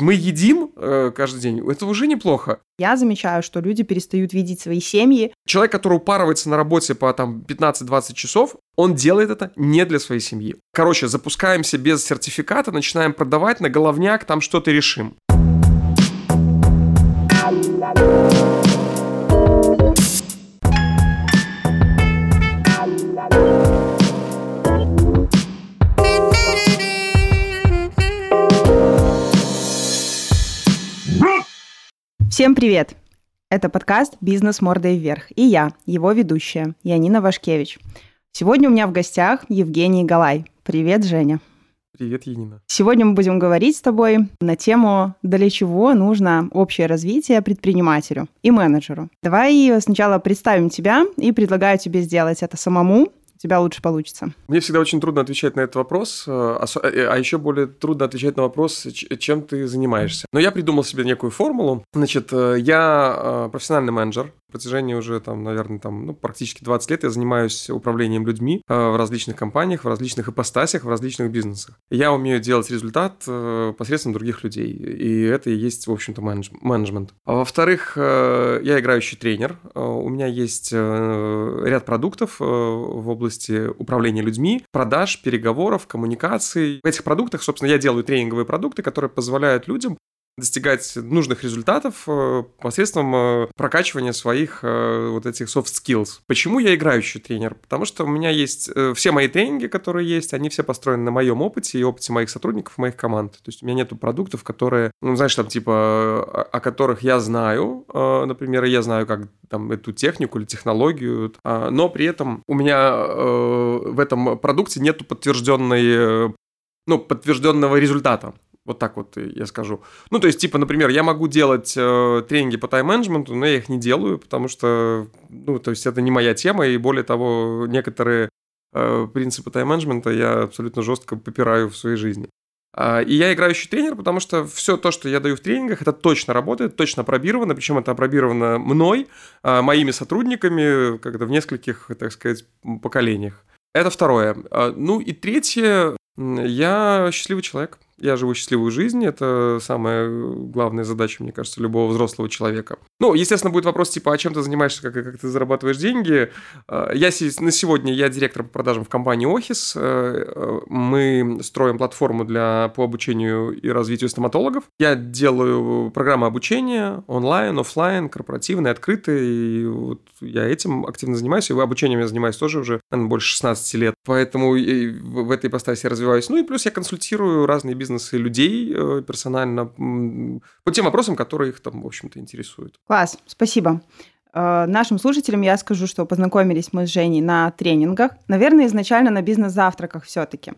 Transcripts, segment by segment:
Мы едим э, каждый день, это уже неплохо. Я замечаю, что люди перестают видеть свои семьи. Человек, который упарывается на работе по там 15-20 часов, он делает это не для своей семьи. Короче, запускаемся без сертификата, начинаем продавать на головняк, там что-то решим. Всем привет! Это подкаст «Бизнес мордой вверх» и я, его ведущая, Янина Вашкевич. Сегодня у меня в гостях Евгений Галай. Привет, Женя. Привет, Янина. Сегодня мы будем говорить с тобой на тему, для чего нужно общее развитие предпринимателю и менеджеру. Давай сначала представим тебя и предлагаю тебе сделать это самому, тебя лучше получится. Мне всегда очень трудно отвечать на этот вопрос, э, э, а еще более трудно отвечать на вопрос, чем ты занимаешься. Но я придумал себе некую формулу. Значит, э, я профессиональный менеджер, протяжении уже, там, наверное, там, ну, практически 20 лет я занимаюсь управлением людьми э, в различных компаниях, в различных ипостасях, в различных бизнесах. Я умею делать результат э, посредством других людей, и это и есть, в общем-то, менедж менеджмент. А во-вторых, э, я играющий тренер, у меня есть ряд продуктов в области управления людьми, продаж, переговоров, коммуникаций. В этих продуктах, собственно, я делаю тренинговые продукты, которые позволяют людям достигать нужных результатов э, посредством э, прокачивания своих э, вот этих soft skills. Почему я играющий тренер? Потому что у меня есть все мои тренинги, которые есть, они все построены на моем опыте и опыте моих сотрудников, моих команд. То есть у меня нету продуктов, которые, ну, знаешь, там типа, о которых я знаю, например, я знаю, как там эту технику или технологию, а, но при этом у меня в этом продукте нету подтвержденной ну, подтвержденного результата. Вот так вот я скажу. Ну, то есть, типа, например, я могу делать э, тренинги по тайм-менеджменту, но я их не делаю, потому что, ну, то есть, это не моя тема, и более того, некоторые э, принципы тайм-менеджмента я абсолютно жестко попираю в своей жизни. А, и я играющий тренер, потому что все то, что я даю в тренингах, это точно работает, точно опробировано, причем это опробировано мной, а, моими сотрудниками, когда в нескольких, так сказать, поколениях. Это второе. А, ну и третье, я счастливый человек. Я живу счастливую жизнь, это самая главная задача, мне кажется, любого взрослого человека. Ну, естественно, будет вопрос типа, а чем ты занимаешься, как, как ты зарабатываешь деньги? А, я на сегодня я директор по продажам в компании. Э, э, мы строим платформу для, по обучению и развитию стоматологов. Я делаю программы обучения онлайн, офлайн, корпоративные, открытые. И вот я этим активно занимаюсь. И обучением я занимаюсь тоже уже, наверное, больше 16 лет. Поэтому в этой ипостаси я развиваюсь. Ну и плюс я консультирую разные бизнесы людей э, персонально по тем вопросам, которые их там, в общем-то, интересуют. Класс, спасибо. Э, нашим слушателям я скажу, что познакомились мы с Женей на тренингах. Наверное, изначально на бизнес-завтраках все-таки.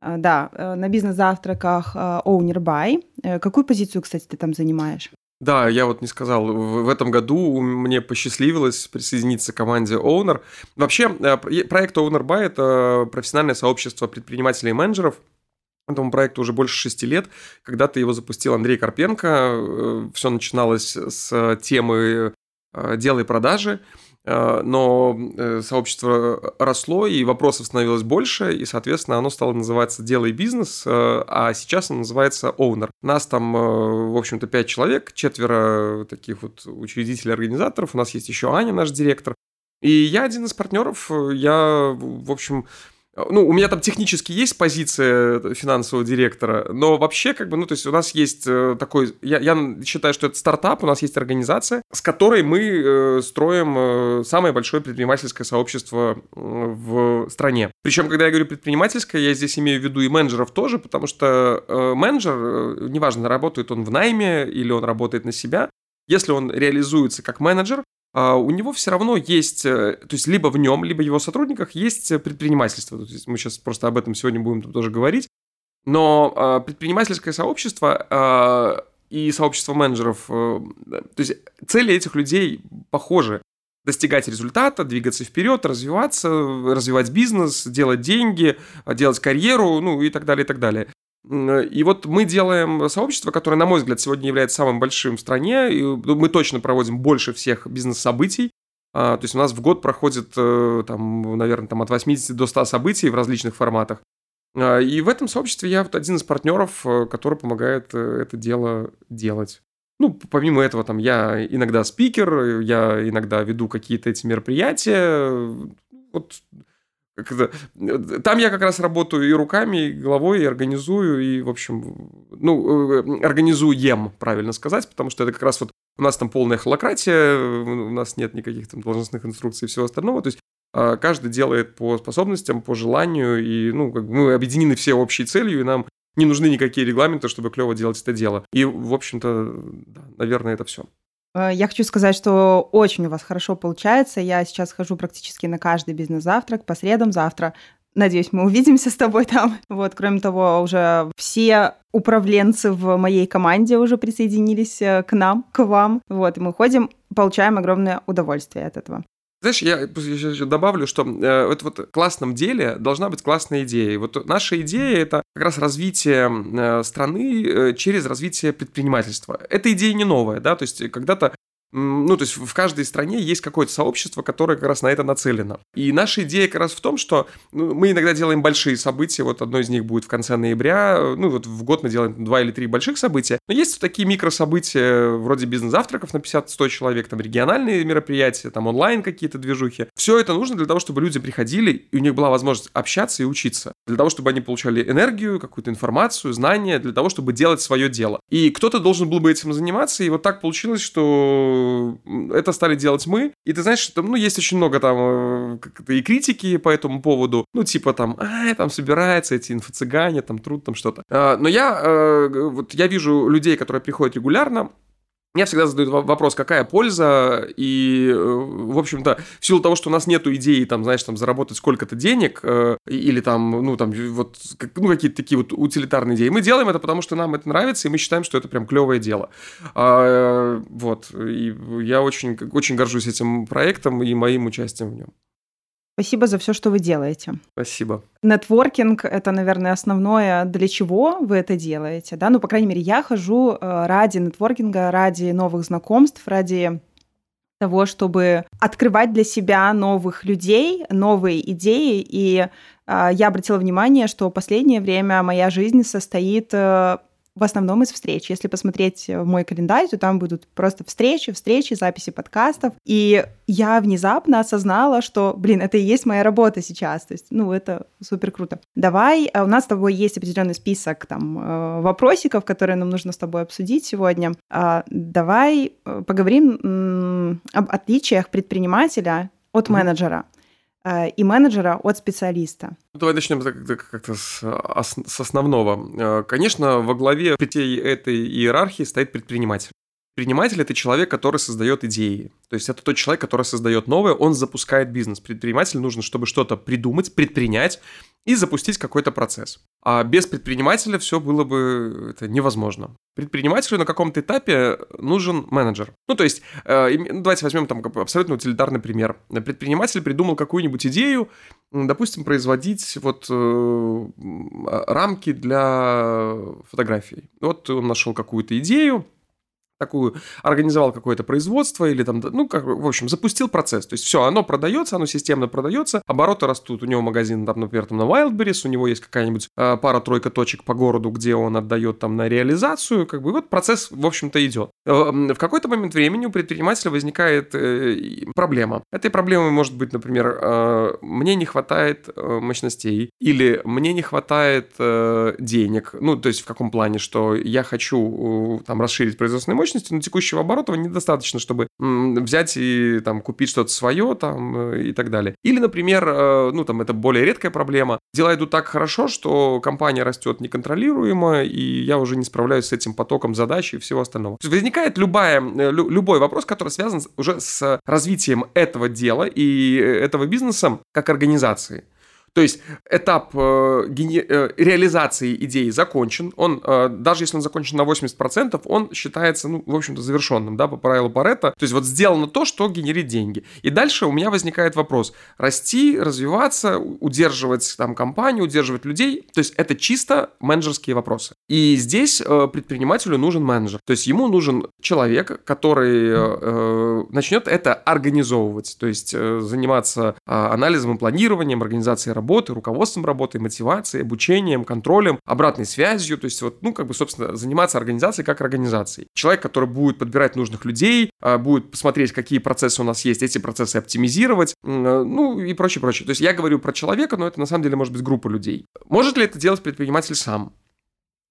Э, да, на бизнес-завтраках Owner Buy. Какую позицию, кстати, ты там занимаешь? Да, я вот не сказал, в этом году мне посчастливилось присоединиться к команде Owner. Вообще, проект Owner Buy – это профессиональное сообщество предпринимателей и менеджеров – Этому проекту уже больше шести лет. Когда-то его запустил Андрей Карпенко. Э, Все начиналось с темы э, дела и продажи. Э, но сообщество росло, и вопросов становилось больше, и, соответственно, оно стало называться «Дело и бизнес», а сейчас оно называется «Owner». Нас там, в общем-то, пять человек, четверо таких вот учредителей-организаторов. У нас есть еще Аня, наш директор. И я один из партнеров. Я, в общем, ну, у меня там технически есть позиция финансового директора, но вообще, как бы, ну, то есть у нас есть э, такой, я, я считаю, что это стартап, у нас есть организация, с которой мы э, строим э, самое большое предпринимательское сообщество в стране. Причем, когда я говорю предпринимательское, я здесь имею в виду и менеджеров тоже, потому что менеджер, неважно, работает он в найме или он работает на себя, если он реализуется как менеджер, у него все равно есть, э, то есть либо в нем, либо в его сотрудниках есть э, предпринимательство. То есть мы сейчас просто об этом сегодня будем тоже говорить. Но а, предпринимательское сообщество а, и сообщество менеджеров, э, то есть цели этих людей похожи. Достигать результата, двигаться вперед, развиваться, развивать бизнес, делать деньги, делать карьеру, ну и так далее, и так далее. И вот мы делаем сообщество, которое, на мой взгляд, сегодня является самым большим в стране. И ну, мы точно проводим больше всех бизнес-событий. А, то есть у нас в год проходит, э, там, наверное, там от 80 до 100 событий в различных форматах. А, и в этом сообществе я вот один из партнеров, э, который помогает э, это дело делать. Ну, помимо этого, там, я иногда спикер, я иногда веду какие-то эти мероприятия. Вот там я как раз работаю и руками, и головой, и организую, и, в общем, ну, э, организуем, правильно сказать, потому что это как раз вот у нас там полная холократия, у нас нет никаких там должностных инструкций и всего остального, то есть а, каждый делает по способностям, по желанию, и, ну, как бы мы объединены все общей целью, и нам не нужны никакие регламенты, чтобы клево делать это дело. И, в общем-то, да, наверное, это все. Э, я хочу сказать, что очень у вас хорошо получается. Я сейчас хожу практически на каждый бизнес-завтрак по средам завтра. Надеюсь, мы увидимся с тобой там. Вот, кроме того, уже все управленцы в моей команде уже присоединились э, к нам, к вам. Вот, и мы ходим, получаем огромное удовольствие от этого. Знаешь, я еще добавлю, что э, это вот в классном деле должна быть классная идея. Вот наша идея это как раз развитие э, страны э, через развитие предпринимательства. Эта идея не новая, да, то есть когда-то ну, то есть в каждой стране есть какое-то сообщество, которое как раз на это нацелено. И наша идея как раз в том, что ну, мы иногда делаем большие события, вот одно из них будет в конце ноября, ну, вот в год мы делаем два или три больших события, но есть такие микрособытия, вроде бизнес-завтраков на 50-100 человек, там региональные мероприятия, там онлайн какие-то движухи. Все это нужно для того, чтобы люди приходили, и у них была возможность общаться и учиться. Для того, чтобы они получали энергию, какую-то информацию, знания, для того, чтобы делать свое дело. И кто-то должен был бы этим заниматься, и вот так получилось, что это стали делать мы. И ты знаешь, там, ну, есть очень много там э, и критики по этому поводу. Ну, типа там, а, там собирается эти инфо-цыгане, там труд, там что-то. А, но я, э, вот я вижу людей, которые приходят регулярно, меня всегда задают вопрос, какая польза, и, э, в общем-то, в силу того, что у нас нету идеи, там, знаешь, там, заработать сколько-то денег, э, или там, ну, там, вот, ну, какие-то такие вот утилитарные идеи, мы делаем это, потому что нам это нравится, и мы считаем, что это прям клевое дело. А, вот, и я очень, очень горжусь этим проектом и моим участием в нем. Спасибо за все, что вы делаете. Спасибо. Нетворкинг — это, наверное, основное, для чего вы это делаете, да? Ну, по крайней мере, я хожу э, ради нетворкинга, ради новых знакомств, ради того, чтобы открывать для себя новых людей, новые идеи. И э, я обратила внимание, что последнее время моя жизнь состоит э, в основном из встреч. Если посмотреть в мой календарь, то там будут просто встречи, встречи, записи подкастов. И я внезапно осознала, что, блин, это и есть моя работа сейчас. То есть, ну, это супер круто. Давай, а у нас с тобой есть определенный список там э, вопросиков, которые нам нужно с тобой обсудить сегодня. А, давай э, поговорим об отличиях предпринимателя от менеджера. Э, и менеджера от специалиста. Давай начнем как-то с, основного. Э, конечно, во главе всей этой иерархии стоит предприниматель. Предприниматель – это человек, который создает идеи. То есть это тот человек, который создает новое, он запускает бизнес. Предпринимателю нужно, чтобы что-то придумать, предпринять и запустить какой-то процесс. А без предпринимателя все было бы это невозможно. Предпринимателю на каком-то этапе нужен менеджер. Ну, то есть, э, давайте возьмем там абсолютно утилитарный пример. Предприниматель придумал какую-нибудь идею, допустим, производить вот э, рамки для фотографий. Вот он нашел какую-то идею, такую, организовал какое-то производство или там, ну, как, в общем, запустил процесс. То есть все, оно продается, оно системно продается, обороты растут. У него магазин, там, например, там на Wildberries, у него есть какая-нибудь э, пара-тройка точек по городу, где он отдает там на реализацию, как бы вот процесс, в общем-то, идет. Э, в какой-то момент времени у предпринимателя возникает э, проблема. Этой проблемой может быть, например, э, мне не хватает э, мощностей или мне не хватает э, денег. Ну, то есть в каком плане, что я хочу э, там расширить производственные мощности, но текущего оборота недостаточно, чтобы взять и там купить что-то свое там э, и так далее. Или, например, э, ну там это более редкая проблема. Дела идут так хорошо, что компания растет неконтролируемо, и я уже не справляюсь с этим потоком задач и всего остального. То есть возникает любая, э, любой вопрос, который связан уже с развитием этого дела и этого бизнеса как организации. То есть этап э, гени... э, реализации идеи закончен. Он, э, даже если он закончен на 80%, он считается, ну, в общем-то, завершенным, да, по правилу Паретта. То есть вот сделано то, что генерит деньги. И дальше у меня возникает вопрос. Расти, развиваться, удерживать там компанию, удерживать людей. То есть это чисто менеджерские вопросы. И здесь э, предпринимателю нужен менеджер. То есть ему нужен человек, который э, э начнет это организовывать. То есть э, заниматься э, анализом и планированием, организацией работы работы, руководством работы, мотивацией, обучением, контролем, обратной связью, то есть вот, ну, как бы, собственно, заниматься организацией как организацией. Человек, который будет подбирать нужных людей, а, будет посмотреть, какие процессы у нас есть, эти процессы оптимизировать, ну, и прочее, прочее. То есть я говорю про человека, но это на самом деле может быть группа людей. Может ли это делать предприниматель сам?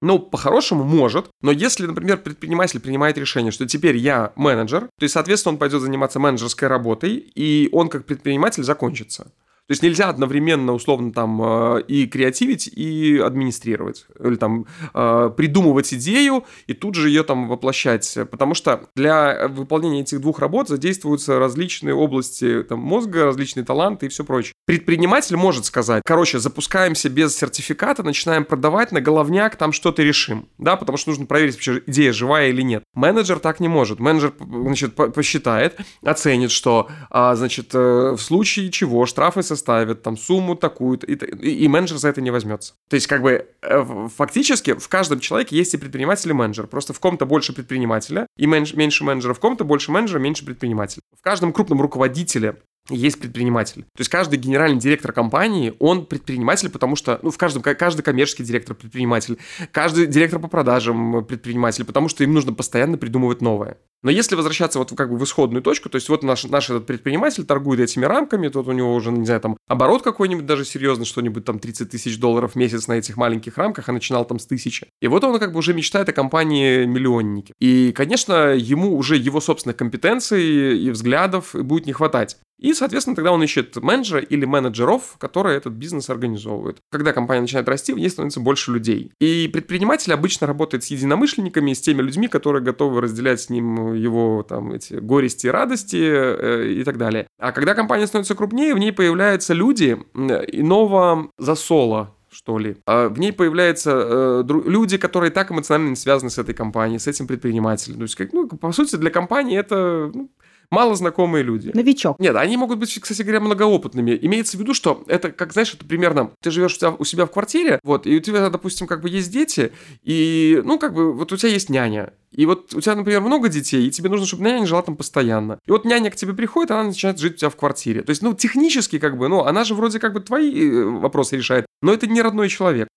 Ну, по-хорошему может, но если, например, предприниматель принимает решение, что теперь я менеджер, то есть, соответственно, он пойдет заниматься менеджерской работой, и он как предприниматель закончится. То есть нельзя одновременно, условно, там э, и креативить, и администрировать. Или там э, придумывать идею и тут же ее там воплощать. Потому что для выполнения этих двух работ задействуются различные области там, мозга, различные таланты и все прочее. Предприниматель может сказать, короче, запускаемся без сертификата, начинаем продавать на головняк, там что-то решим. Да, потому что нужно проверить, вообще идея живая или нет. Менеджер так не может. Менеджер, значит, посчитает, оценит, что, а, значит, э, в случае чего штрафы составят там сумму такую-то, и, и, и менеджер за это не возьмется. То есть, как бы, э, фактически в каждом человеке есть и предприниматель, и менеджер. Просто в ком-то больше предпринимателя и меньше, меньше менеджера, в ком-то больше менеджера, меньше предпринимателя. В каждом крупном руководителе есть предприниматель. То есть каждый генеральный директор компании, он предприниматель, потому что, ну, в каждом, каждый коммерческий директор предприниматель, каждый директор по продажам предприниматель, потому что им нужно постоянно придумывать новое. Но если возвращаться вот как бы в исходную точку, то есть вот наш, наш этот предприниматель торгует этими рамками, тут у него уже, не знаю, там оборот какой-нибудь даже серьезный, что-нибудь там 30 тысяч долларов в месяц на этих маленьких рамках, а начинал там с тысячи. И вот он как бы уже мечтает о компании миллионники. И, конечно, ему уже его собственных компетенций и взглядов будет не хватать. И, соответственно, тогда он ищет менеджера или менеджеров, которые этот бизнес организовывают. Когда компания начинает расти, в ней становится больше людей. И предприниматель обычно работает с единомышленниками, с теми людьми, которые готовы разделять с ним его там эти горести радости э, и так далее. А когда компания становится крупнее, в ней появляются люди иного засола, что ли. А в ней появляются э, люди, которые так эмоционально связаны с этой компанией, с этим предпринимателем. То есть, как, ну, по сути, для компании это ну, мало знакомые люди. Новичок. Нет, они могут быть, кстати говоря, многоопытными. Имеется в виду, что это, как знаешь, это примерно, ты живешь у себя, у себя в квартире, вот, и у тебя, допустим, как бы есть дети, и, ну, как бы, вот у тебя есть няня, и вот у тебя, например, много детей, и тебе нужно, чтобы няня жила там постоянно. И вот няня к тебе приходит, она начинает жить у тебя в квартире. То есть, ну, технически, как бы, ну, она же вроде как бы твои э, вопросы решает, но это не родной человек.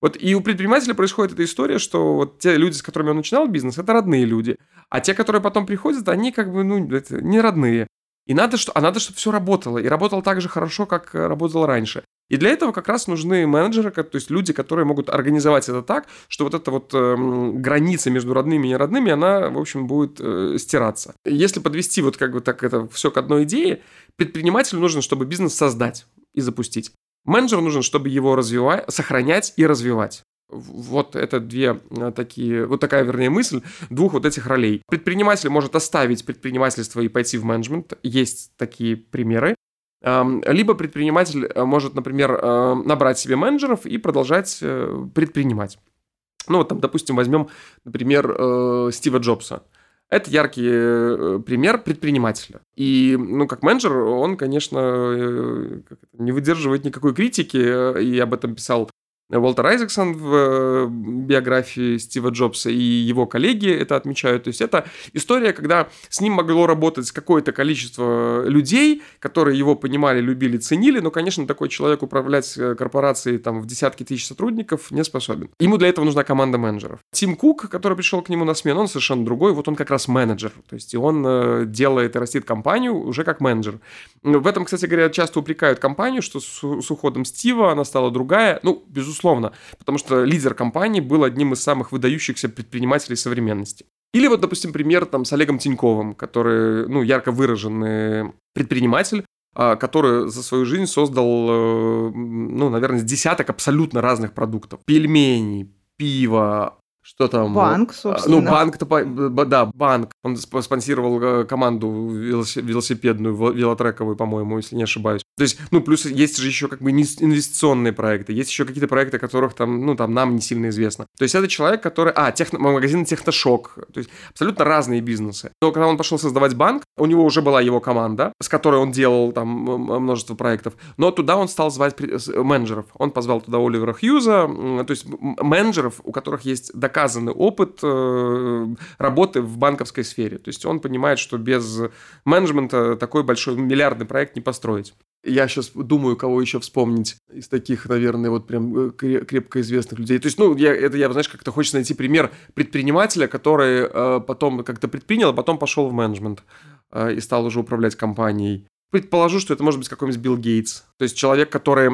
Вот и у предпринимателя происходит эта история, что вот те люди, с которыми он начинал бизнес, это родные люди. А те, которые потом приходят, они как бы, ну, это не родные. И надо, что, а надо, чтобы все работало. И работало так же хорошо, как э, работало раньше. И для этого как раз нужны менеджеры, то есть люди, которые могут организовать это так, что вот эта вот э, граница между родными и неродными, она, в общем, будет э, стираться. Если подвести вот как бы так это все к одной идее, предпринимателю нужно, чтобы бизнес создать и запустить. Менеджеру нужен, чтобы его развивать, сохранять и развивать. Вот это две э, такие, вот такая, вернее, мысль двух вот этих ролей. Предприниматель может оставить предпринимательство и пойти в менеджмент. Есть такие примеры. Либо предприниматель э, может, например, э, набрать себе менеджеров и продолжать предпринимать. Ну вот там, допустим, возьмем, например, Стива Джобса. Это яркий пример предпринимателя. И, ну, как менеджер, он, конечно, не выдерживает никакой критики, и об этом писал Уолтер Айзексон в э, биографии Стива Джобса и его коллеги это отмечают. То есть это история, когда с ним могло работать какое-то количество людей, которые его понимали, любили, ценили, но, конечно, такой человек управлять э, корпорацией там в десятки тысяч сотрудников не способен. Ему для этого нужна команда менеджеров. Тим Кук, который пришел к нему на смену, он совершенно другой, вот он как раз менеджер, то есть он э, делает и растит компанию уже как менеджер. В этом, кстати говоря, часто упрекают компанию, что с уходом Стива она стала другая, ну, безусловно, безусловно, потому что лидер компании был одним из самых выдающихся предпринимателей современности. Или вот, допустим, пример там с Олегом Тиньковым, который, ну, ярко выраженный предприниматель, а, который за свою жизнь создал, э, ну, наверное, десяток абсолютно разных продуктов. Пельмени, пиво, что там? Банк, а, собственно. Ну, банк-то, да, банк. Он спонсировал э, команду велосипедную, велотрековую, по-моему, если не ошибаюсь. То есть, ну, плюс есть же еще как бы инвестиционные проекты, есть еще какие-то проекты, которых там, ну, там нам не сильно известно. То есть это человек, который... А, техно... магазин Техношок. То есть абсолютно разные бизнесы. Но когда он пошел создавать банк, у него уже была его команда, с которой он делал там множество проектов. Но туда он стал звать менеджеров. Он позвал туда Оливера Хьюза, то есть менеджеров, у которых есть доказанный опыт э, работы в банковской сфере. То есть он понимает, что без менеджмента такой большой миллиардный проект не построить. Я сейчас думаю, кого еще вспомнить из таких, наверное, вот прям э, крепко известных людей. То есть, ну, я, это я, знаешь, как-то хочется найти пример предпринимателя, который э, потом как-то предпринял, а потом пошел в менеджмент э, и стал уже управлять компанией. Предположу, что это может быть какой-нибудь Билл Гейтс. То есть человек, который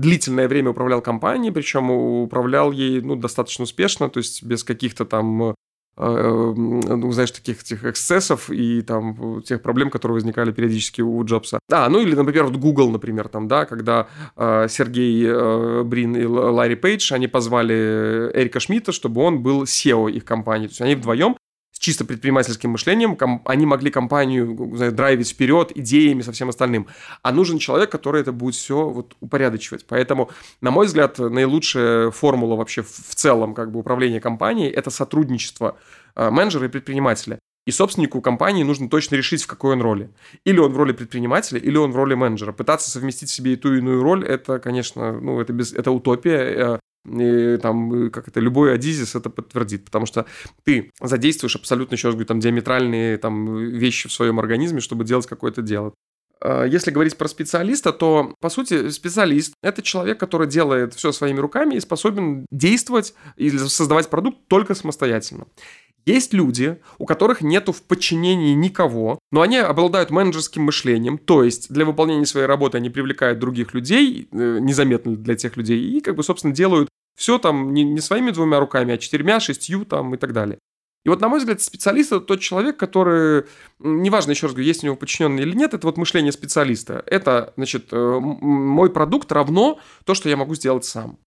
длительное время управлял компанией, причем управлял ей ну, достаточно успешно, то есть без каких-то там Э, ну, знаешь, таких этих эксцессов и там тех проблем, которые возникали периодически у Джобса. А, ну или, например, вот Google, например, там, да, когда э, Сергей э, Брин и Ларри Пейдж, они позвали Эрика Шмидта, чтобы он был SEO их компании. То есть они вдвоем с чисто предпринимательским мышлением, они могли компанию знаю, драйвить вперед идеями со всем остальным. А нужен человек, который это будет все вот упорядочивать. Поэтому, на мой взгляд, наилучшая формула вообще в целом как бы управления компанией – это сотрудничество э, менеджера и предпринимателя. И собственнику компании нужно точно решить, в какой он роли. Или он в роли предпринимателя, или он в роли менеджера. Пытаться совместить себе и ту, и иную роль, это, конечно, ну, это, без, это утопия. Э, и там, как это, любой адизис это подтвердит, потому что ты задействуешь абсолютно, еще раз говорю, там, диаметральные там, вещи в своем организме, чтобы делать какое-то дело. А, если говорить про специалиста, то, по сути, специалист – это человек, который делает все своими руками и способен действовать или создавать продукт только самостоятельно. Есть люди, у которых нету в подчинении никого, но они обладают менеджерским мышлением, то есть для выполнения своей работы они привлекают других людей, э, незаметно для тех людей, и как бы, собственно, делают все там не, не своими двумя руками, а четырьмя, шестью там и так далее. И вот, на мой взгляд, специалист – это тот человек, который, неважно, еще раз говорю, есть у него подчиненный или нет, это вот мышление специалиста. Это, значит, э, мой продукт равно то, что я могу сделать сам.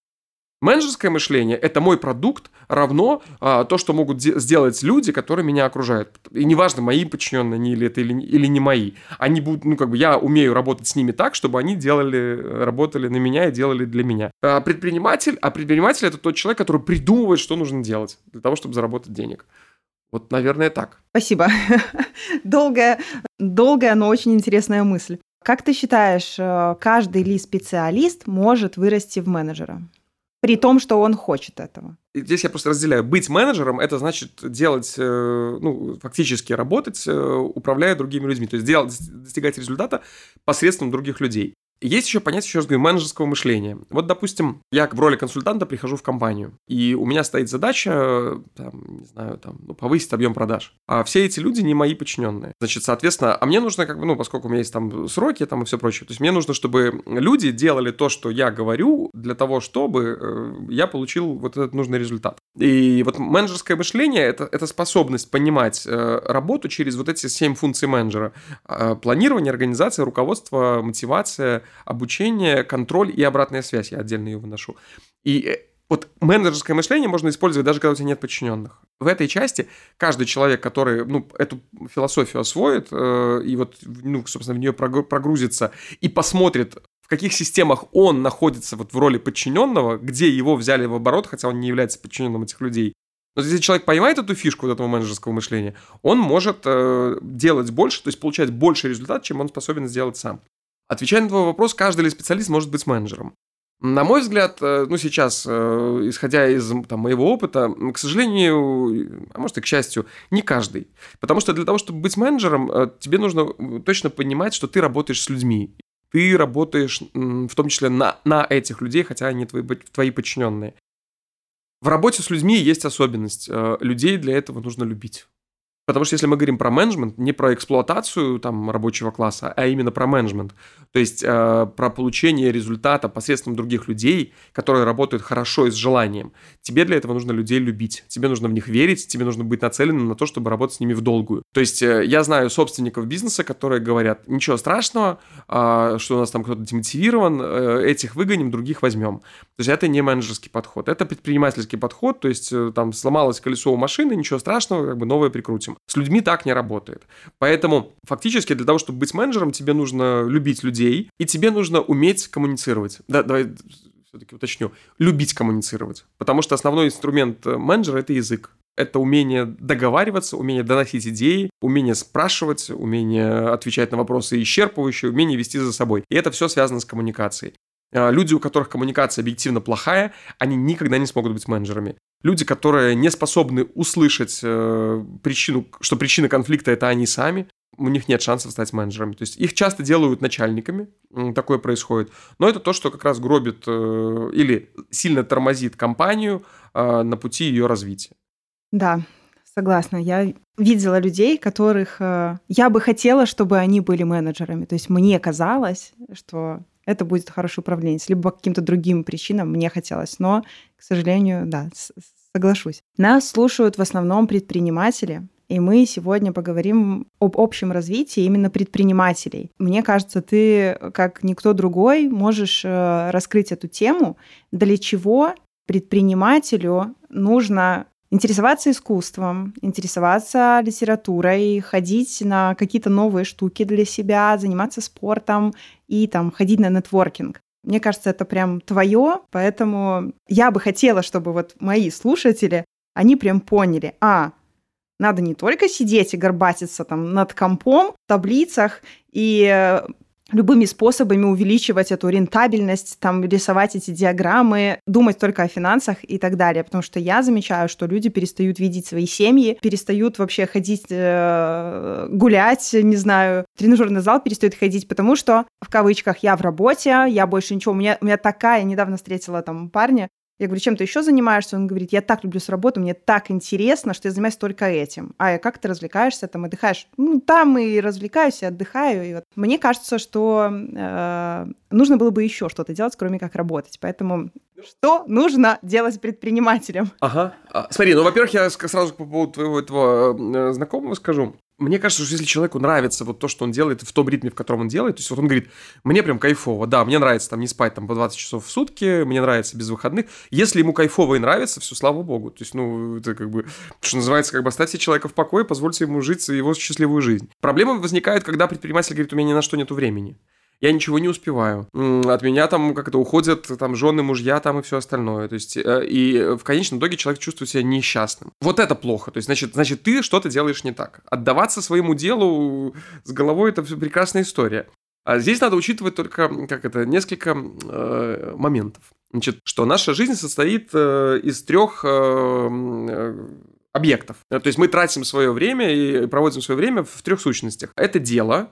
Менеджерское мышление – это мой продукт равно а, то, что могут сделать люди, которые меня окружают. И неважно, мои подчиненные они или это или, или не мои. Они будут, ну, как бы я умею работать с ними так, чтобы они делали, работали на меня и делали для меня. А предприниматель, а предприниматель – это тот человек, который придумывает, что нужно делать для того, чтобы заработать денег. Вот, наверное, так. Спасибо. Долгая, долгая, но очень интересная мысль. Как ты считаешь, э, каждый ли специалист может вырасти в менеджера? При том, что он хочет этого. Здесь я просто разделяю. Быть менеджером – это значит делать, э, ну, фактически работать, э, управляя другими людьми. То есть делать, достигать результата посредством других людей. Есть еще понятие, еще раз говорю, менеджерского мышления. Вот, допустим, я в роли консультанта прихожу в компанию, и у меня стоит задача, там, не знаю, там, ну, повысить объем продаж. А все эти люди не мои подчиненные. Значит, соответственно, а мне нужно, как бы, ну, поскольку у меня есть там сроки там и все прочее, то есть мне нужно, чтобы люди делали то, что я говорю, для того, чтобы э, я получил вот этот нужный результат. И вот менеджерское мышление это, – это способность понимать э, работу через вот эти семь функций менеджера. Э, планирование, организация, руководство, мотивация, обучение, контроль и обратная связь. Я отдельно ее выношу. И э, вот менеджерское мышление можно использовать даже когда у тебя нет подчиненных. В этой части каждый человек, который ну, эту философию освоит э, и вот, ну, собственно, в нее прогрузится и посмотрит, в каких системах он находится вот в роли подчиненного, где его взяли в оборот, хотя он не является подчиненным этих людей. Но если человек понимает эту фишку вот этого менеджерского мышления, он может э, делать больше, то есть получать больше результат, чем он способен сделать сам. Отвечая на твой вопрос, каждый ли специалист может быть менеджером? На мой взгляд, э, ну сейчас, э, исходя из там, моего опыта, к сожалению, а может и к счастью, не каждый. Потому что для того, чтобы быть менеджером, э, тебе нужно точно понимать, что ты работаешь с людьми. Ты работаешь в том числе на, на этих людей, хотя они твои, твои подчиненные. В работе с людьми есть особенность. Людей для этого нужно любить. Потому что если мы говорим про менеджмент, не про эксплуатацию там рабочего класса, а именно про менеджмент, то есть э, про получение результата посредством других людей, которые работают хорошо и с желанием, тебе для этого нужно людей любить, тебе нужно в них верить, тебе нужно быть нацеленным на то, чтобы работать с ними в долгую. То есть э, я знаю собственников бизнеса, которые говорят, ничего страшного, э, что у нас там кто-то демотивирован, э, этих выгоним, других возьмем. То есть это не менеджерский подход, это предпринимательский подход, то есть э, там сломалось колесо у машины, ничего страшного, как бы новое прикрутим. С людьми так не работает. Поэтому фактически для того, чтобы быть менеджером, тебе нужно любить людей, и тебе нужно уметь коммуницировать. Да, давай все-таки уточню. Любить коммуницировать. Потому что основной инструмент э, менеджера – это язык. Это умение договариваться, умение доносить идеи, умение спрашивать, умение отвечать на вопросы исчерпывающие, умение вести за собой. И это все связано с коммуникацией. А, люди, у которых коммуникация объективно плохая, они никогда не смогут быть менеджерами. Люди, которые не способны услышать э, причину, что причина конфликта это они сами, у них нет шансов стать менеджерами. То есть их часто делают начальниками, такое происходит. Но это то, что как раз гробит э, или сильно тормозит компанию э, на пути ее развития. Да, согласна. Я видела людей, которых э, я бы хотела, чтобы они были менеджерами. То есть мне казалось, что это будет хороший управленец. Либо по каким-то другим причинам мне хотелось. Но, к сожалению, да, соглашусь. Нас слушают в основном предприниматели, и мы сегодня поговорим об общем развитии именно предпринимателей. Мне кажется, ты, как никто другой, можешь э, раскрыть эту тему, для чего предпринимателю нужно интересоваться искусством, интересоваться литературой, ходить на какие-то новые штуки для себя, заниматься спортом и там ходить на нетворкинг. Мне кажется, это прям твое, поэтому я бы хотела, чтобы вот мои слушатели, они прям поняли, а, надо не только сидеть и горбатиться там над компом, в таблицах и э, любыми способами увеличивать эту рентабельность, там, рисовать эти диаграммы, думать только о финансах и так далее. Потому что я замечаю, что люди перестают видеть свои семьи, перестают вообще ходить э, гулять, не знаю, тренажерный зал перестают ходить, потому что, в кавычках, я в работе, я больше ничего. У меня, у меня такая, я недавно встретила там парня, я говорю, чем ты еще занимаешься? Он говорит, я так люблю с работу, мне так интересно, что я занимаюсь только этим. А как ты развлекаешься, там отдыхаешь? Ну, там и развлекаюсь, и отдыхаю. И вот. Мне кажется, что э, нужно было бы еще что-то делать, кроме как работать. Поэтому что нужно делать предпринимателям? Ага. А, смотри, ну, во-первых, я сразу по поводу твоего этого э, знакомого скажу мне кажется, что если человеку нравится вот то, что он делает, в том ритме, в котором он делает, то есть вот он говорит, мне прям кайфово, да, мне нравится там не спать там по 20 часов в сутки, мне нравится без выходных. Если ему кайфово и нравится, все, слава богу. То есть, ну, это как бы, что называется, как бы оставьте человека в покое, позвольте ему жить его счастливую жизнь. Проблема возникает, когда предприниматель говорит, у меня ни на что нету времени я ничего не успеваю. От меня там как-то уходят там жены, мужья там и все остальное. То есть, э, и в конечном итоге человек чувствует себя несчастным. Вот это плохо. То есть, значит, значит ты что-то делаешь не так. Отдаваться своему делу с головой – это прекрасная история. А здесь надо учитывать только, как это, несколько э, моментов. Значит, что наша жизнь состоит э, из трех э, э, объектов. То есть мы тратим свое время и проводим свое время в трех сущностях. Это дело,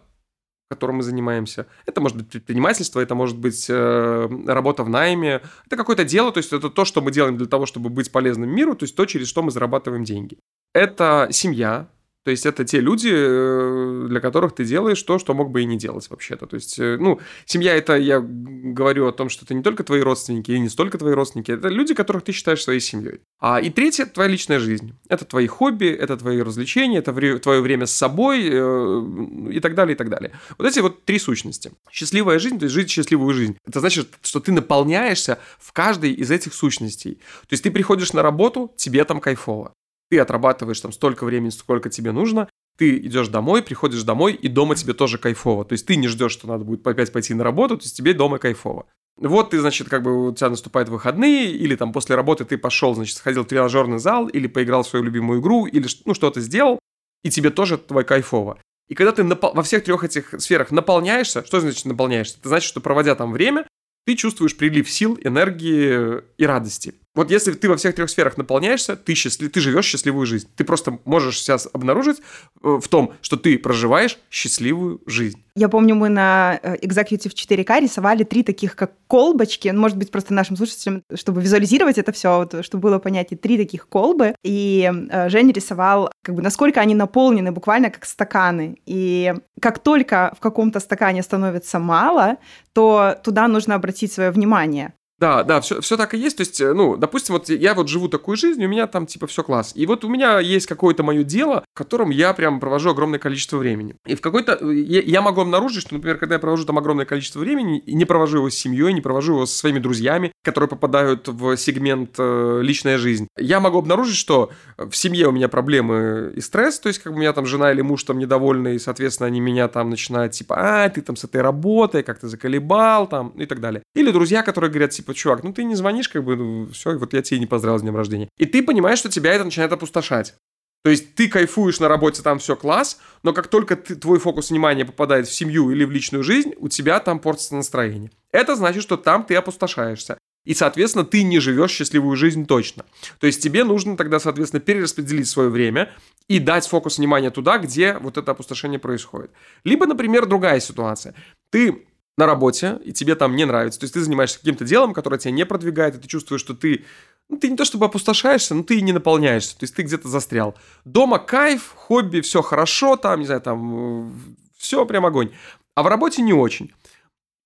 которым мы занимаемся. Это может быть предпринимательство, это может быть э, работа в найме, это какое-то дело, то есть это то, что мы делаем для того, чтобы быть полезным миру, то есть то, через что мы зарабатываем деньги. Это семья, то есть это те люди, э, для которых ты делаешь то, что мог бы и не делать вообще-то. То есть, э, ну, семья это, я говорю о том, что это не только твои родственники и не столько твои родственники, это люди, которых ты считаешь своей семьей. А и третье – твоя личная жизнь. Это твои хобби, это твои развлечения, это твое время с собой э, и так далее, и так далее. Вот эти вот три сущности. Счастливая жизнь, то есть жить счастливую жизнь. Это значит, что ты наполняешься в каждой из этих сущностей. То есть ты приходишь на работу, тебе там кайфово ты отрабатываешь там столько времени, сколько тебе нужно, ты идешь домой, приходишь домой, и дома тебе тоже кайфово. То есть ты не ждешь, что надо будет опять пойти на работу, то есть тебе дома кайфово. Вот ты, значит, как бы у тебя наступают выходные, или там после работы ты пошел, значит, сходил в тренажерный зал, или поиграл в свою любимую игру, или ну, что-то сделал, и тебе тоже твой кайфово. И когда ты напол- во всех трех этих сферах наполняешься, что значит наполняешься? Это значит, что проводя там время, ты чувствуешь прилив сил, энергии и радости. Вот если ты во всех трех сферах наполняешься, ты, счастлив, ты живешь счастливую жизнь. Ты просто можешь сейчас обнаружить э, в том, что ты проживаешь счастливую жизнь. Я помню, мы на э, Executive 4K рисовали три таких, как колбочки. Ну, может быть, просто нашим слушателям, чтобы визуализировать это все, вот, чтобы было понятие, три таких колбы. И э, Женя рисовал, как бы, насколько они наполнены, буквально как стаканы. И как только в каком-то стакане становится мало, то туда нужно обратить свое внимание. Да, да, все, все так и есть. То есть, э, ну, допустим, вот я вот живу такую жизнь, у меня там типа все класс. И вот у меня есть какое-то мое дело, в котором я прям провожу огромное количество времени. И в какой-то... Э, я, я могу обнаружить, что, например, когда я провожу там огромное количество времени, и не провожу его с семьей, не провожу его со своими друзьями, которые попадают в сегмент э, личная жизнь, я могу обнаружить, что в семье у меня проблемы и стресс, то есть как бы у меня там жена или муж там недовольны, и, соответственно, они меня там начинают типа, а, ты там с этой работой, как ты заколебал там, и так далее. Или друзья, которые говорят, типа, типа, чувак, ну ты не звонишь, как бы, ну, все, вот я тебе не поздравил с днем рождения. И ты понимаешь, что тебя это начинает опустошать. То есть ты кайфуешь на работе, там все класс, но как только ты, твой фокус внимания попадает в семью или в личную жизнь, у тебя там портится настроение. Это значит, что там ты опустошаешься. И, соответственно, ты не живешь счастливую жизнь точно. То есть тебе нужно тогда, соответственно, перераспределить свое время и дать фокус внимания туда, где вот это опустошение происходит. Либо, например, другая ситуация. Ты на работе, и тебе там не нравится. То есть ты занимаешься каким-то делом, которое тебя не продвигает, и ты чувствуешь, что ты ну, ты не то чтобы опустошаешься, но ты и не наполняешься. То есть ты где-то застрял. Дома кайф, хобби, все хорошо, там, не знаю, там, все прям огонь. А в работе не очень.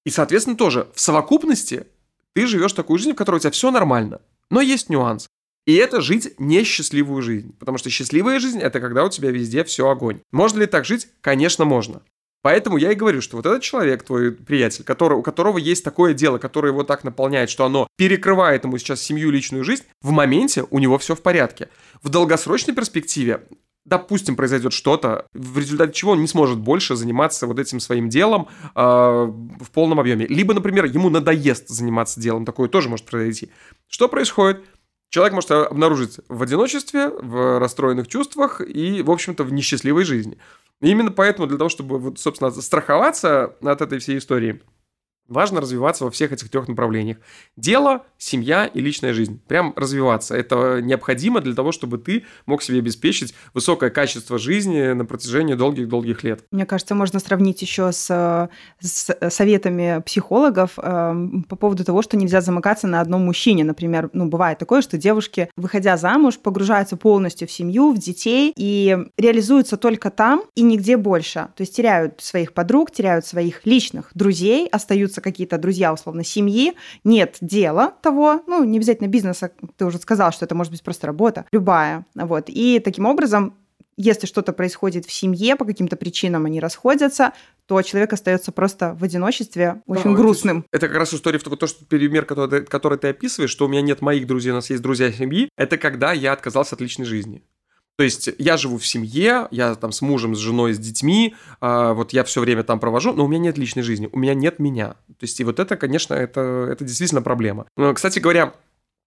И, соответственно, тоже в совокупности ты живешь такую жизнь, в которой у тебя все нормально. Но есть нюанс. И это жить несчастливую жизнь. Потому что счастливая жизнь – это когда у тебя везде все огонь. Можно ли так жить? Конечно, можно. Поэтому я и говорю, что вот этот человек, твой приятель, который, у которого есть такое дело, которое его так наполняет, что оно перекрывает ему сейчас семью, личную жизнь, в моменте у него все в порядке. В долгосрочной перспективе допустим, произойдет что-то, в результате чего он не сможет больше заниматься вот этим своим делом э, в полном объеме. Либо, например, ему надоест заниматься делом, такое тоже может произойти. Что происходит? Человек может обнаружить в одиночестве, в расстроенных чувствах и, в общем-то, в несчастливой жизни. И именно поэтому для того, чтобы, вот, собственно, страховаться от этой всей истории, важно развиваться во всех этих трех направлениях. Дело, семья и личная жизнь. Прям развиваться. Это необходимо для того, чтобы ты мог себе обеспечить высокое качество жизни на протяжении долгих-долгих лет. Мне кажется, можно сравнить еще с, с советами психологов э, по поводу того, что нельзя замыкаться на одном мужчине. Например, ну, бывает такое, что девушки, выходя замуж, погружаются полностью в семью, в детей и реализуются только там и нигде больше. То есть теряют своих подруг, теряют своих личных друзей, остаются какие-то друзья, условно, семьи, нет дела того, ну, не обязательно бизнеса, ты уже сказал, что это может быть просто работа, любая, вот. И таким образом если что-то происходит в семье, по каким-то причинам они расходятся, то человек остается просто в одиночестве, очень да, грустным. Это, это как раз история в то, что пример, который, который ты описываешь, что у меня нет моих друзей, у нас есть друзья семьи, это когда я отказался от личной жизни. То есть я живу в семье, я там с мужем, с женой, с детьми, э, вот я все время там провожу, но у меня нет личной жизни, у меня нет меня. То есть и вот это, конечно, это, это действительно проблема. Но, кстати говоря,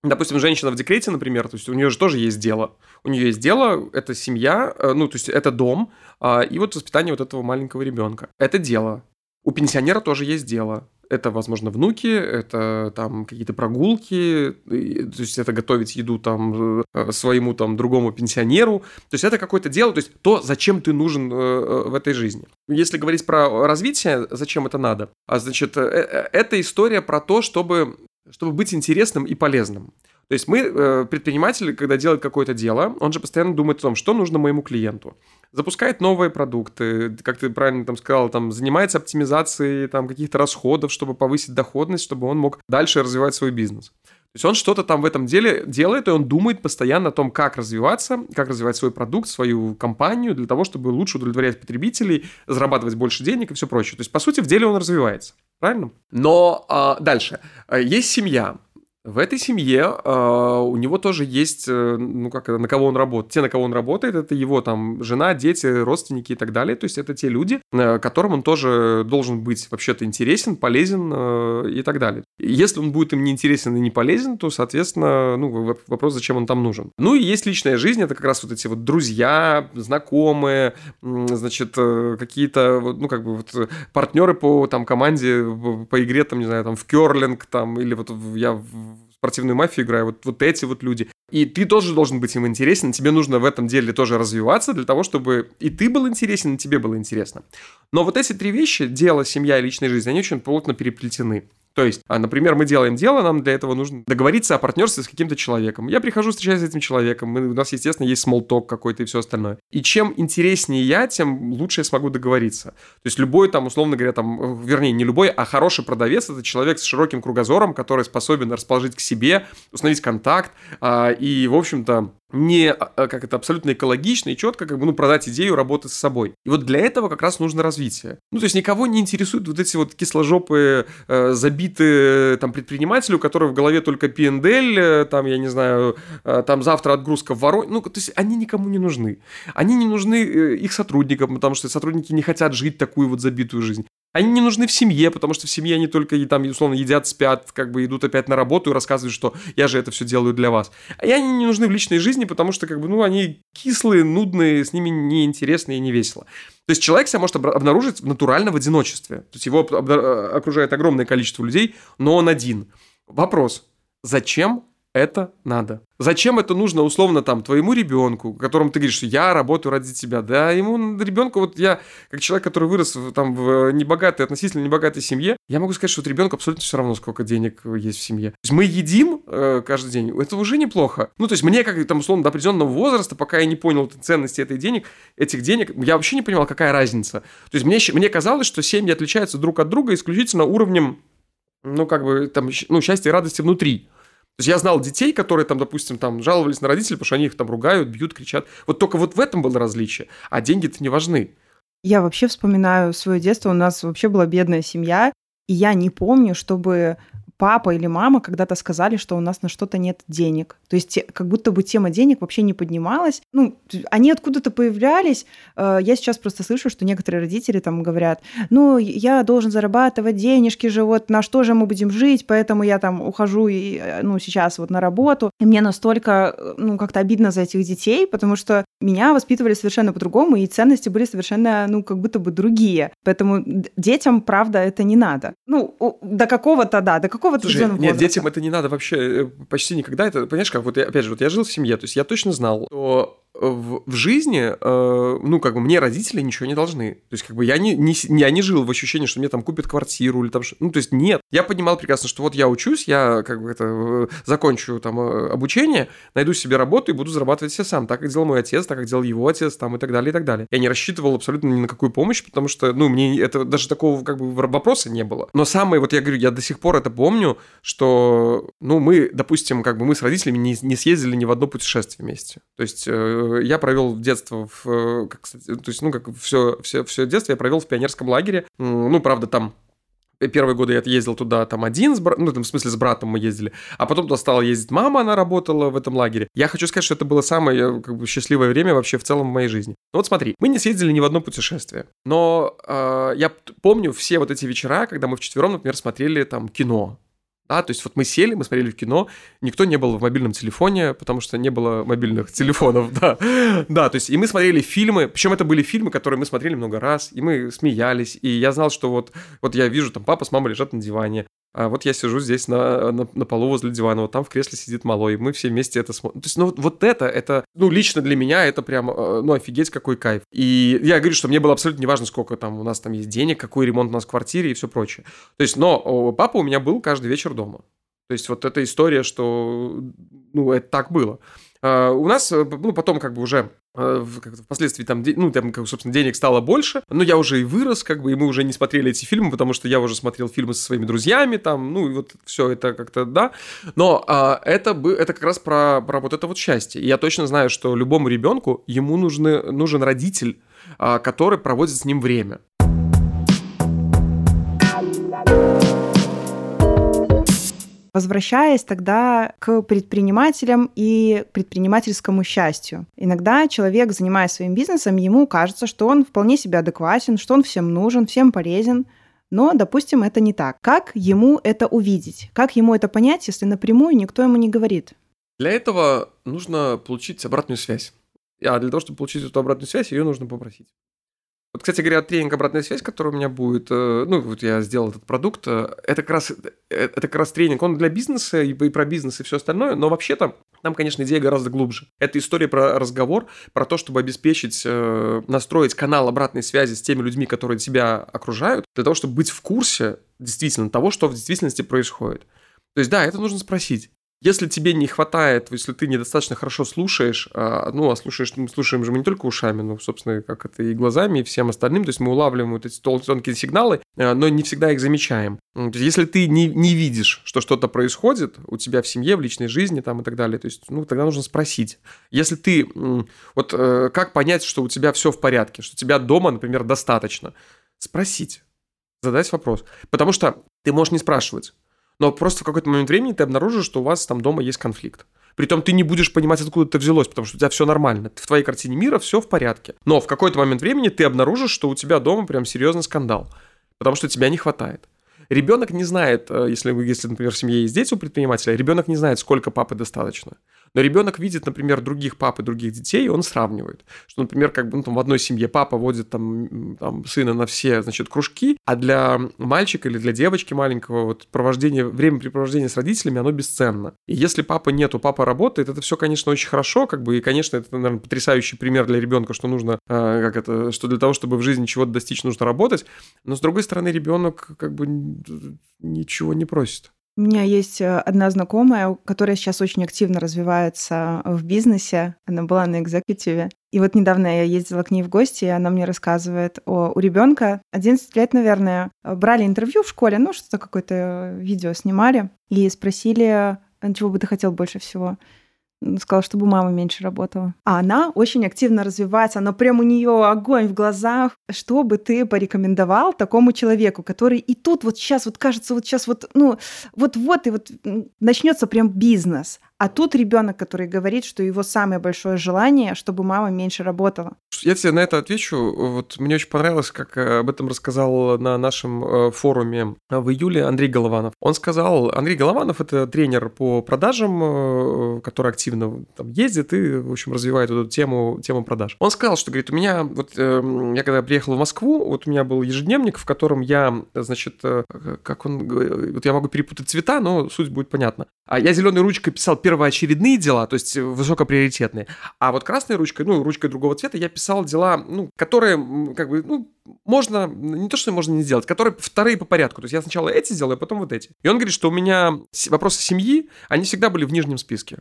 Допустим, женщина в декрете, например, то есть у нее же тоже есть дело. У нее есть дело, это семья, э, ну, то есть это дом, э, и вот воспитание вот этого маленького ребенка. Это дело. У пенсионера тоже есть дело. Это, возможно, внуки, это там какие-то прогулки, то есть это готовить еду там э, своему там другому пенсионеру. То есть это какое-то дело, то есть то, зачем ты нужен э, э, в этой жизни. Если говорить про развитие, зачем это надо, а значит, это история про то, чтобы, чтобы быть интересным и полезным. То есть мы, предприниматель, когда делает какое-то дело, он же постоянно думает о том, что нужно моему клиенту запускает новые продукты, как ты правильно там сказал, там занимается оптимизацией там каких-то расходов, чтобы повысить доходность, чтобы он мог дальше развивать свой бизнес. То есть он что-то там в этом деле делает, и он думает постоянно о том, как развиваться, как развивать свой продукт, свою компанию, для того, чтобы лучше удовлетворять потребителей, зарабатывать больше денег и все прочее. То есть, по сути, в деле он развивается. Правильно? Но а, дальше. Есть семья. В этой семье э, у него тоже есть, э, ну как на кого он работает. Те, на кого он работает, это его там жена, дети, родственники и так далее. То есть это те люди, э, которым он тоже должен быть вообще-то интересен, полезен э, и так далее. Если он будет им не интересен и не полезен, то, соответственно, ну вопрос, зачем он там нужен. Ну и есть личная жизнь, это как раз вот эти вот друзья, знакомые, значит, э, какие-то, ну как бы вот партнеры по там команде, по игре, там, не знаю, там в керлинг, там, или вот я в спортивную мафию играю, вот, вот эти вот люди. И ты тоже должен быть им интересен, тебе нужно в этом деле тоже развиваться для того, чтобы и ты был интересен, и тебе было интересно. Но вот эти три вещи, дело, семья и личная жизнь, они очень плотно переплетены. То есть, а, например, мы делаем дело, нам для этого нужно договориться о партнерстве с каким-то человеком. Я прихожу, встречаюсь с этим человеком, мы, у нас, естественно, есть small какой-то и все остальное. И чем интереснее я, тем лучше я смогу договориться. То есть любой там, условно говоря, там, вернее, не любой, а хороший продавец – это человек с широким кругозором, который способен расположить к себе, установить контакт а, и, в общем-то, не а, а, как это абсолютно экологично и четко как бы ну продать идею работы с собой. И вот для этого как раз нужно развитие. Ну то есть никого не интересуют вот эти вот кисложопые э, забитые там предприниматели, у которых в голове только пиендель, э, там я не знаю, э, там завтра отгрузка в Воронеж. Ну то есть они никому не нужны. Они не нужны э, их сотрудникам, потому что сотрудники не хотят жить такую вот забитую жизнь. Они не нужны в семье, потому что в семье они только там, условно, едят, спят, как бы идут опять на работу и рассказывают, что я же это все делаю для вас. А они не нужны в личной жизни, потому что, как бы, ну, они кислые, нудные, с ними неинтересно и не весело. То есть человек себя может обнаружить натурально в одиночестве. То есть его окружает огромное количество людей, но он один. Вопрос. зачем это надо. Зачем это нужно, условно, там, твоему ребенку, которому ты говоришь, что я работаю ради тебя? Да, ему, ребенку, вот я, как человек, который вырос там в небогатой, относительно небогатой семье, я могу сказать, что вот ребенку абсолютно все равно, сколько денег есть в семье. То есть мы едим э, каждый день, это уже неплохо. Ну, то есть мне, как там, условно, до определенного возраста, пока я не понял ценности этой денег, этих денег, я вообще не понимал, какая разница. То есть мне, мне казалось, что семьи отличаются друг от друга исключительно уровнем, ну, как бы, там, ну, счастья и радости внутри. То есть я знал детей, которые там, допустим, там жаловались на родителей, потому что они их там ругают, бьют, кричат. Вот только вот в этом было различие. А деньги-то не важны. Я вообще вспоминаю свое детство. У нас вообще была бедная семья. И я не помню, чтобы папа или мама когда-то сказали, что у нас на что-то нет денег. То есть как будто бы тема денег вообще не поднималась. Ну, они откуда-то появлялись. Э, я сейчас просто слышу, что некоторые родители там говорят, ну, я должен зарабатывать денежки же, вот на что же мы будем жить, поэтому я там ухожу и, э, ну, сейчас вот на работу. И мне настолько, э, ну, как-то обидно за этих детей, потому что меня воспитывали совершенно по-другому, и ценности были совершенно, ну, как будто бы другие. Поэтому детям, правда, это не надо. Ну, до какого-то, да, до какого какого-то Слушай, Нет, детям это не надо вообще э, почти никогда. Это, понимаешь, как вот я, опять же, вот я жил в семье, то есть я точно знал, что в, в жизни, э, ну, как бы мне родители ничего не должны. То есть, как бы я не, не, я не жил в ощущении, что мне там купят квартиру или там что Ну, то есть, нет. Я понимал прекрасно, что вот я учусь, я как бы это э, закончу там э, обучение, найду себе работу и буду зарабатывать все сам. Так, как делал мой отец, так, как делал его отец, там и так далее, и так далее. Я не рассчитывал абсолютно ни на какую помощь, потому что, ну, мне это даже такого как бы вопроса не было. Но самое, вот я говорю, я до сих пор это помню, что, ну, мы, допустим, как бы мы с родителями не, не съездили ни в одно путешествие вместе. То есть, я провел детство в, э, как, то есть, ну, как все, все, все детство я провел в пионерском лагере. Ну, правда, там Первые годы я ездил туда там один, с бра... ну, там, в смысле, с братом мы ездили. А потом туда стала ездить мама, она работала в этом лагере. Я хочу сказать, что это было самое как бы, счастливое время вообще в целом в моей жизни. Ну вот смотри, мы не съездили ни в одно путешествие. Но э, я помню все вот эти вечера, когда мы вчетвером, например, смотрели там кино. Да, то есть вот мы сели, мы смотрели в кино, никто не был в мобильном телефоне, потому что не было мобильных телефонов, да. Да, то есть и мы смотрели фильмы, причем это были фильмы, которые мы смотрели много раз, и мы смеялись, и я знал, что вот, вот я вижу, там папа с мамой лежат на диване, а вот я сижу здесь на, на, на полу возле дивана, вот там в кресле сидит малой, и мы все вместе это смотрим. То есть, ну, вот, это, это, ну, лично для меня это прям, э, ну, офигеть, какой кайф. И я говорю, что мне было абсолютно не важно, сколько там у нас там есть денег, какой ремонт у нас в квартире и все прочее. То есть, но папа у меня был каждый вечер дома. То есть, вот эта история, что, ну, это так было. А, у нас, э, ну, потом как бы уже э, впоследствии там, ну, там, собственно, денег стало больше, но я уже и вырос, как бы, и мы уже не смотрели эти фильмы, потому что я уже смотрел фильмы со своими друзьями, там, ну, и вот все это как-то, да, но а, это, бы, это как раз про, про вот это вот счастье, и я точно знаю, что любому ребенку ему нужны, нужен родитель, а, который проводит с ним время. Возвращаясь тогда к предпринимателям и предпринимательскому счастью. Иногда человек, занимаясь своим бизнесом, ему кажется, что он вполне себе адекватен, что он всем нужен, всем полезен, но, допустим, это не так. Как ему это увидеть? Как ему это понять, если напрямую никто ему не говорит? Для этого нужно получить обратную связь. А для того, чтобы получить эту обратную связь, ее нужно попросить. Вот, кстати говоря, тренинг «Обратная связь», который у меня будет, э, ну, вот я сделал этот продукт, э, это как раз, э, это как раз тренинг, он для бизнеса и, про бизнес и все остальное, но вообще-то там, конечно, идея гораздо глубже. Это история про разговор, про то, чтобы обеспечить, настроить канал обратной связи с теми людьми, которые тебя окружают, для того, чтобы быть в курсе действительно того, что в действительности происходит. То есть, да, это нужно спросить. Если тебе не хватает, если ты недостаточно хорошо слушаешь, а, ну, а слушаешь, мы слушаем же мы не только ушами, но, собственно, как это и глазами, и всем остальным, то есть мы улавливаем вот эти тонкие сигналы, а, но не всегда их замечаем. То есть если ты не, не видишь, что что-то происходит у тебя в семье, в личной жизни там и так далее, то есть, ну, тогда нужно спросить. Если ты, вот э, как понять, что у тебя все в порядке, что тебя дома, например, достаточно? Спросить, задать вопрос. Потому что ты можешь не спрашивать. Но просто в какой-то момент времени ты обнаружишь, что у вас там дома есть конфликт. Притом ты не будешь понимать, откуда это взялось, потому что у тебя все нормально. В твоей картине мира все в порядке. Но в какой-то момент времени ты обнаружишь, что у тебя дома прям серьезный скандал. Потому что тебя не хватает. Ребенок не знает, э, если, если, например, в семье есть дети у предпринимателя, ребенок не знает, сколько папы достаточно. Но ребенок видит, например, других пап и других детей, и он сравнивает. Что, например, как бы ну, там, в одной семье папа водит там, там сына на все, значит, кружки, а для мальчика или для девочки маленького вот провождение, времяпрепровождение с родителями, оно бесценно. И если папа нету, папа работает, это все, конечно, очень хорошо, как бы, и, конечно, это, наверное, потрясающий пример для ребенка, что нужно, э, как это, что для того, чтобы в жизни чего-то достичь, нужно работать. Но, с другой стороны, ребенок как бы ничего не просит. У меня есть э, одна знакомая, которая сейчас очень активно развивается в бизнесе. Она была на экзекутиве. И вот недавно я ездила к ней в гости, и она мне рассказывает о, у ребенка 11 лет, наверное, брали интервью в школе, ну, что-то какое-то видео снимали, и спросили, «А чего бы ты хотел больше всего сказала, чтобы мама меньше работала. А она очень активно развивается, но прям у нее огонь в глазах. Что бы ты порекомендовал такому человеку, который и тут вот сейчас вот кажется, вот сейчас вот, ну, вот-вот и вот начнется прям бизнес, а тут ребенок, который говорит, что его самое большое желание, чтобы мама меньше работала. Я тебе на это отвечу. Вот мне очень понравилось, как э, об этом рассказал на нашем э, форуме в июле Андрей Голованов. Он сказал, Андрей Голованов – это тренер по продажам, э, который активно там ездит и, в общем, развивает эту тему, тему продаж. Он сказал, что, говорит, у меня, вот я когда приехал в Москву, вот у меня был ежедневник, в котором я, значит, как он, вот я могу перепутать цвета, но суть будет понятна. А я зеленой ручкой писал первоочередные дела, то есть высокоприоритетные, а вот красной ручкой, ну, ручкой другого цвета я писал дела, ну, которые, как бы, ну, можно, не то, что можно не сделать, которые вторые по порядку. То есть я сначала эти сделаю, а потом вот эти. И он говорит, что у меня вопросы семьи, они всегда были в нижнем списке.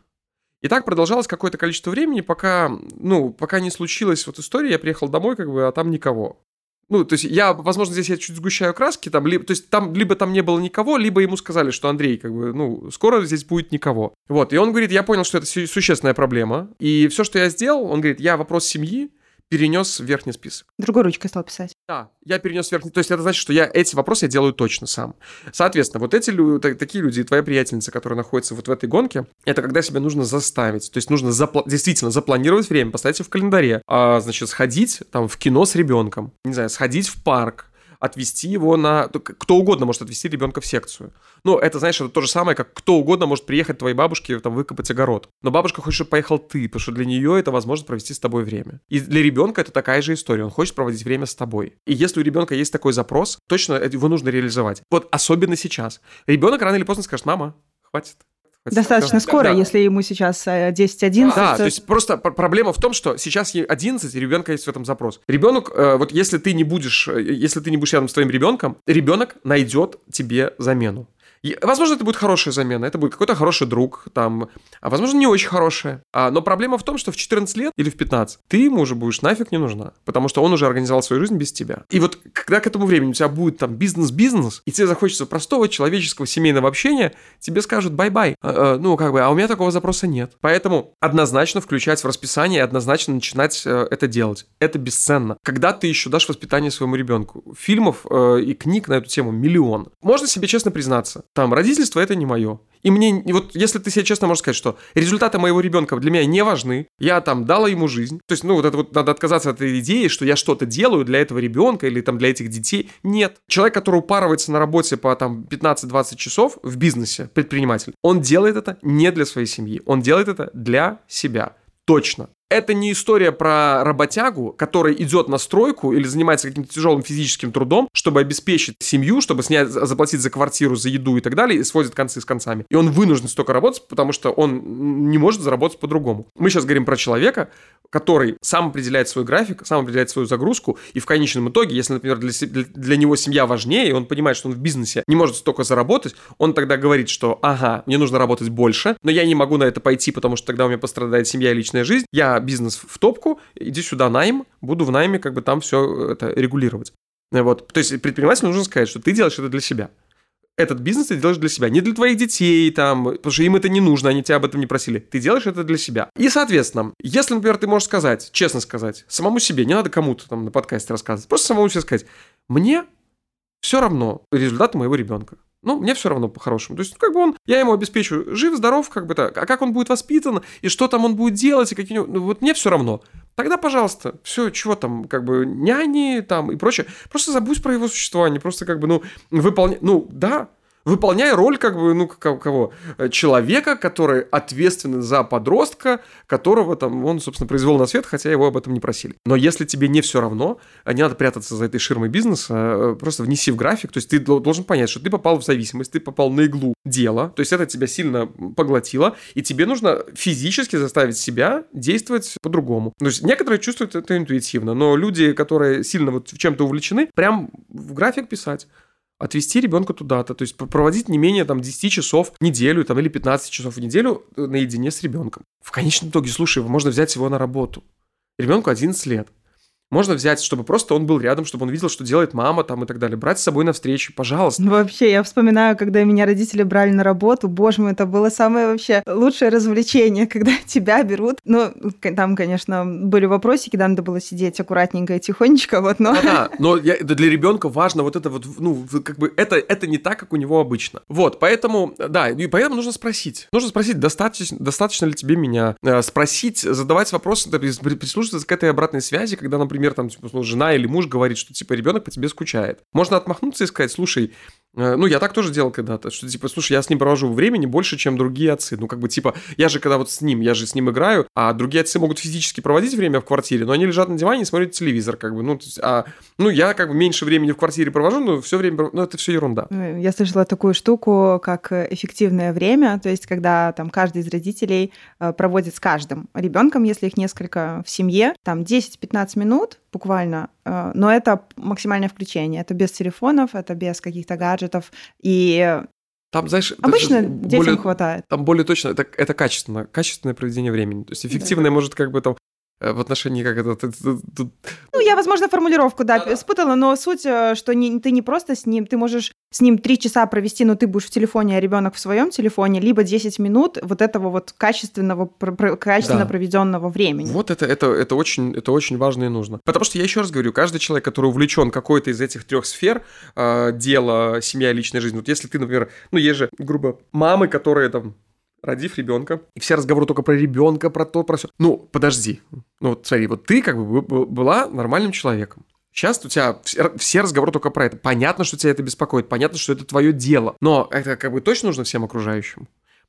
И так продолжалось какое-то количество времени, пока, ну, пока не случилась вот история, я приехал домой, как бы, а там никого. Ну, то есть я, возможно, здесь я чуть сгущаю краски, там, либо, то есть там либо там не было никого, либо ему сказали, что Андрей, как бы, ну, скоро здесь будет никого. Вот, и он говорит, я понял, что это существенная проблема, и все, что я сделал, он говорит, я вопрос семьи, перенес в верхний список. Другой ручкой стал писать. Да, я перенес в верхний. То есть это значит, что я эти вопросы я делаю точно сам. Соответственно, вот эти люди, такие люди, твоя приятельница, которая находится вот в этой гонке, это когда себя нужно заставить. То есть нужно запла- действительно запланировать время, поставить в календаре, а, значит, сходить там в кино с ребенком, не знаю, сходить в парк, отвести его на... Кто угодно может отвести ребенка в секцию. Ну, это, знаешь, это то же самое, как кто угодно может приехать твоей бабушке, там, выкопать огород. Но бабушка хочет, чтобы поехал ты, потому что для нее это возможность провести с тобой время. И для ребенка это такая же история. Он хочет проводить время с тобой. И если у ребенка есть такой запрос, точно его нужно реализовать. Вот особенно сейчас. Ребенок рано или поздно скажет, мама, хватит. Достаточно скоро, да. если ему сейчас 10-11. Э, да, то есть просто проблема в том, что сейчас ей 11, и ребенка есть в этом запрос. Ребенок, э, вот если ты не будешь, э, если ты не будешь рядом с твоим ребенком, ребенок найдет тебе замену. И, возможно, это будет хорошая замена, это будет какой-то хороший друг, там, а возможно, не очень хорошая. А, но проблема в том, что в 14 лет или в 15 ты ему уже будешь нафиг не нужна, потому что он уже организовал свою жизнь без тебя. И вот когда к этому времени у тебя будет там бизнес-бизнес, и тебе захочется простого человеческого семейного общения, тебе скажут bye-bye. А, а, ну, как бы, а у меня такого запроса нет. Поэтому однозначно включать в расписание, однозначно начинать э, это делать. Это бесценно. Когда ты еще дашь воспитание своему ребенку? Фильмов э, и книг на эту тему миллион. Можно себе честно признаться, там, родительство это не мое. И мне, вот если ты себе честно можешь сказать, что результаты моего ребенка для меня не важны, я там дала ему жизнь. То есть, ну, вот это вот надо отказаться от этой идеи, что я что-то делаю для этого ребенка или там для этих детей. Нет. Человек, который упарывается на работе по там 15-20 часов в бизнесе, предприниматель, он делает это не для своей семьи, он делает это для себя. Точно. Это не история про работягу, который идет на стройку или занимается каким-то тяжелым физическим трудом, чтобы обеспечить семью, чтобы снять, заплатить за квартиру, за еду и так далее, и сводит концы с концами. И он вынужден столько работать, потому что он не может заработать по-другому. Мы сейчас говорим про человека, который сам определяет свой график, сам определяет свою загрузку, и в конечном итоге, если, например, для, для него семья важнее, и он понимает, что он в бизнесе не может столько заработать, он тогда говорит, что ага, мне нужно работать больше, но я не могу на это пойти, потому что тогда у меня пострадает семья и личная жизнь, я бизнес в топку, иди сюда найм, буду в найме как бы там все это регулировать. Вот. То есть предпринимателю нужно сказать, что ты делаешь это для себя этот бизнес ты делаешь для себя, не для твоих детей, там, потому что им это не нужно, они тебя об этом не просили. Ты делаешь это для себя. И, соответственно, если, например, ты можешь сказать, честно сказать, самому себе, не надо кому-то там на подкасте рассказывать, просто самому себе сказать, мне все равно результаты моего ребенка. Ну, мне все равно по-хорошему. То есть, как бы он, я ему обеспечу жив, здоров, как бы так. А как он будет воспитан, и что там он будет делать, и какие ну, вот мне все равно. Тогда, пожалуйста, все, чего там, как бы, няни там и прочее. Просто забудь про его существование, просто как бы, ну, выполнять, ну, да, выполняй роль, как бы, ну, кого? Человека, который ответственен за подростка, которого там он, собственно, произвел на свет, хотя его об этом не просили. Но если тебе не все равно, не надо прятаться за этой ширмой бизнеса, э, просто внеси в график, то есть ты должен понять, что ты попал в зависимость, ты попал на иглу дела, то есть это тебя сильно поглотило, и тебе нужно физически заставить себя действовать по-другому. То есть некоторые чувствуют это интуитивно, но люди, которые сильно вот чем-то увлечены, прям в график писать отвести ребенка туда-то, то есть проводить не менее там 10 часов в неделю там, или 15 часов в неделю э, наедине с ребенком. В конечном итоге, слушай, можно взять его на работу. Ребенку 11 лет. Можно взять, чтобы просто он был рядом, чтобы он видел, что делает мама там и так далее. Брать с собой на встречу, пожалуйста. Ну, вообще, я вспоминаю, когда меня родители брали на работу, боже мой, это было самое вообще лучшее развлечение, когда тебя берут. Ну, там, конечно, были вопросики, да, надо было сидеть аккуратненько и тихонечко, вот, но... Да, но я, для ребенка важно вот это вот, ну, как бы, это, это не так, как у него обычно. Вот, поэтому, да, и поэтому нужно спросить. Нужно спросить, достаточно, достаточно ли тебе меня, э, спросить, задавать вопросы, прислушиваться к этой обратной связи, когда, например, например, там, типа, жена или муж говорит, что, типа, ребенок по тебе скучает. Можно отмахнуться и сказать, слушай, Э, ну, я так тоже делал когда-то, что, типа, слушай, я с ним провожу времени больше, чем другие отцы. Ну, как бы, типа, я же когда вот с ним, я же с ним играю, а другие отцы могут физически проводить время в квартире, но они лежат на диване и смотрят телевизор, как бы, ну, есть, а, ну, я как бы меньше времени в квартире провожу, но все время, ну, это все ерунда. Я слышала такую штуку, как эффективное время, то есть, когда там каждый из родителей э, проводит с каждым ребенком, если их несколько в семье, там 10-15 минут буквально, но это максимальное включение, это без телефонов, это без каких-то гаджетов. И там, знаешь, обычно детям более, хватает. Там более точно, это, это качественно, качественное проведение времени. То есть эффективное да. может как бы там Э, в отношении как это... Ты, ты, ты... Ну, я, возможно, формулировку, да, да, спутала, но суть, э, что не, ты не просто с ним, ты можешь с ним три часа провести, но ты будешь в телефоне, а ребенок в своем телефоне, либо 10 минут вот этого вот качественного, качественно да. проведенного времени. Вот это, это, это, очень, это очень важно и нужно. Потому что я еще раз говорю, каждый человек, который увлечен какой-то из этих трех сфер, э, дело, семья, личная жизнь, вот если ты, например, ну, есть же, грубо, мамы, которые там родив ребенка, и все разговоры только про ребенка, про то, про все. Ну, подожди. Ну, вот смотри, вот ты как бы была нормальным человеком. Сейчас у тебя все разговоры только про это. Понятно, что тебя это беспокоит, понятно, что это твое дело. Но это как бы точно нужно всем окружающим.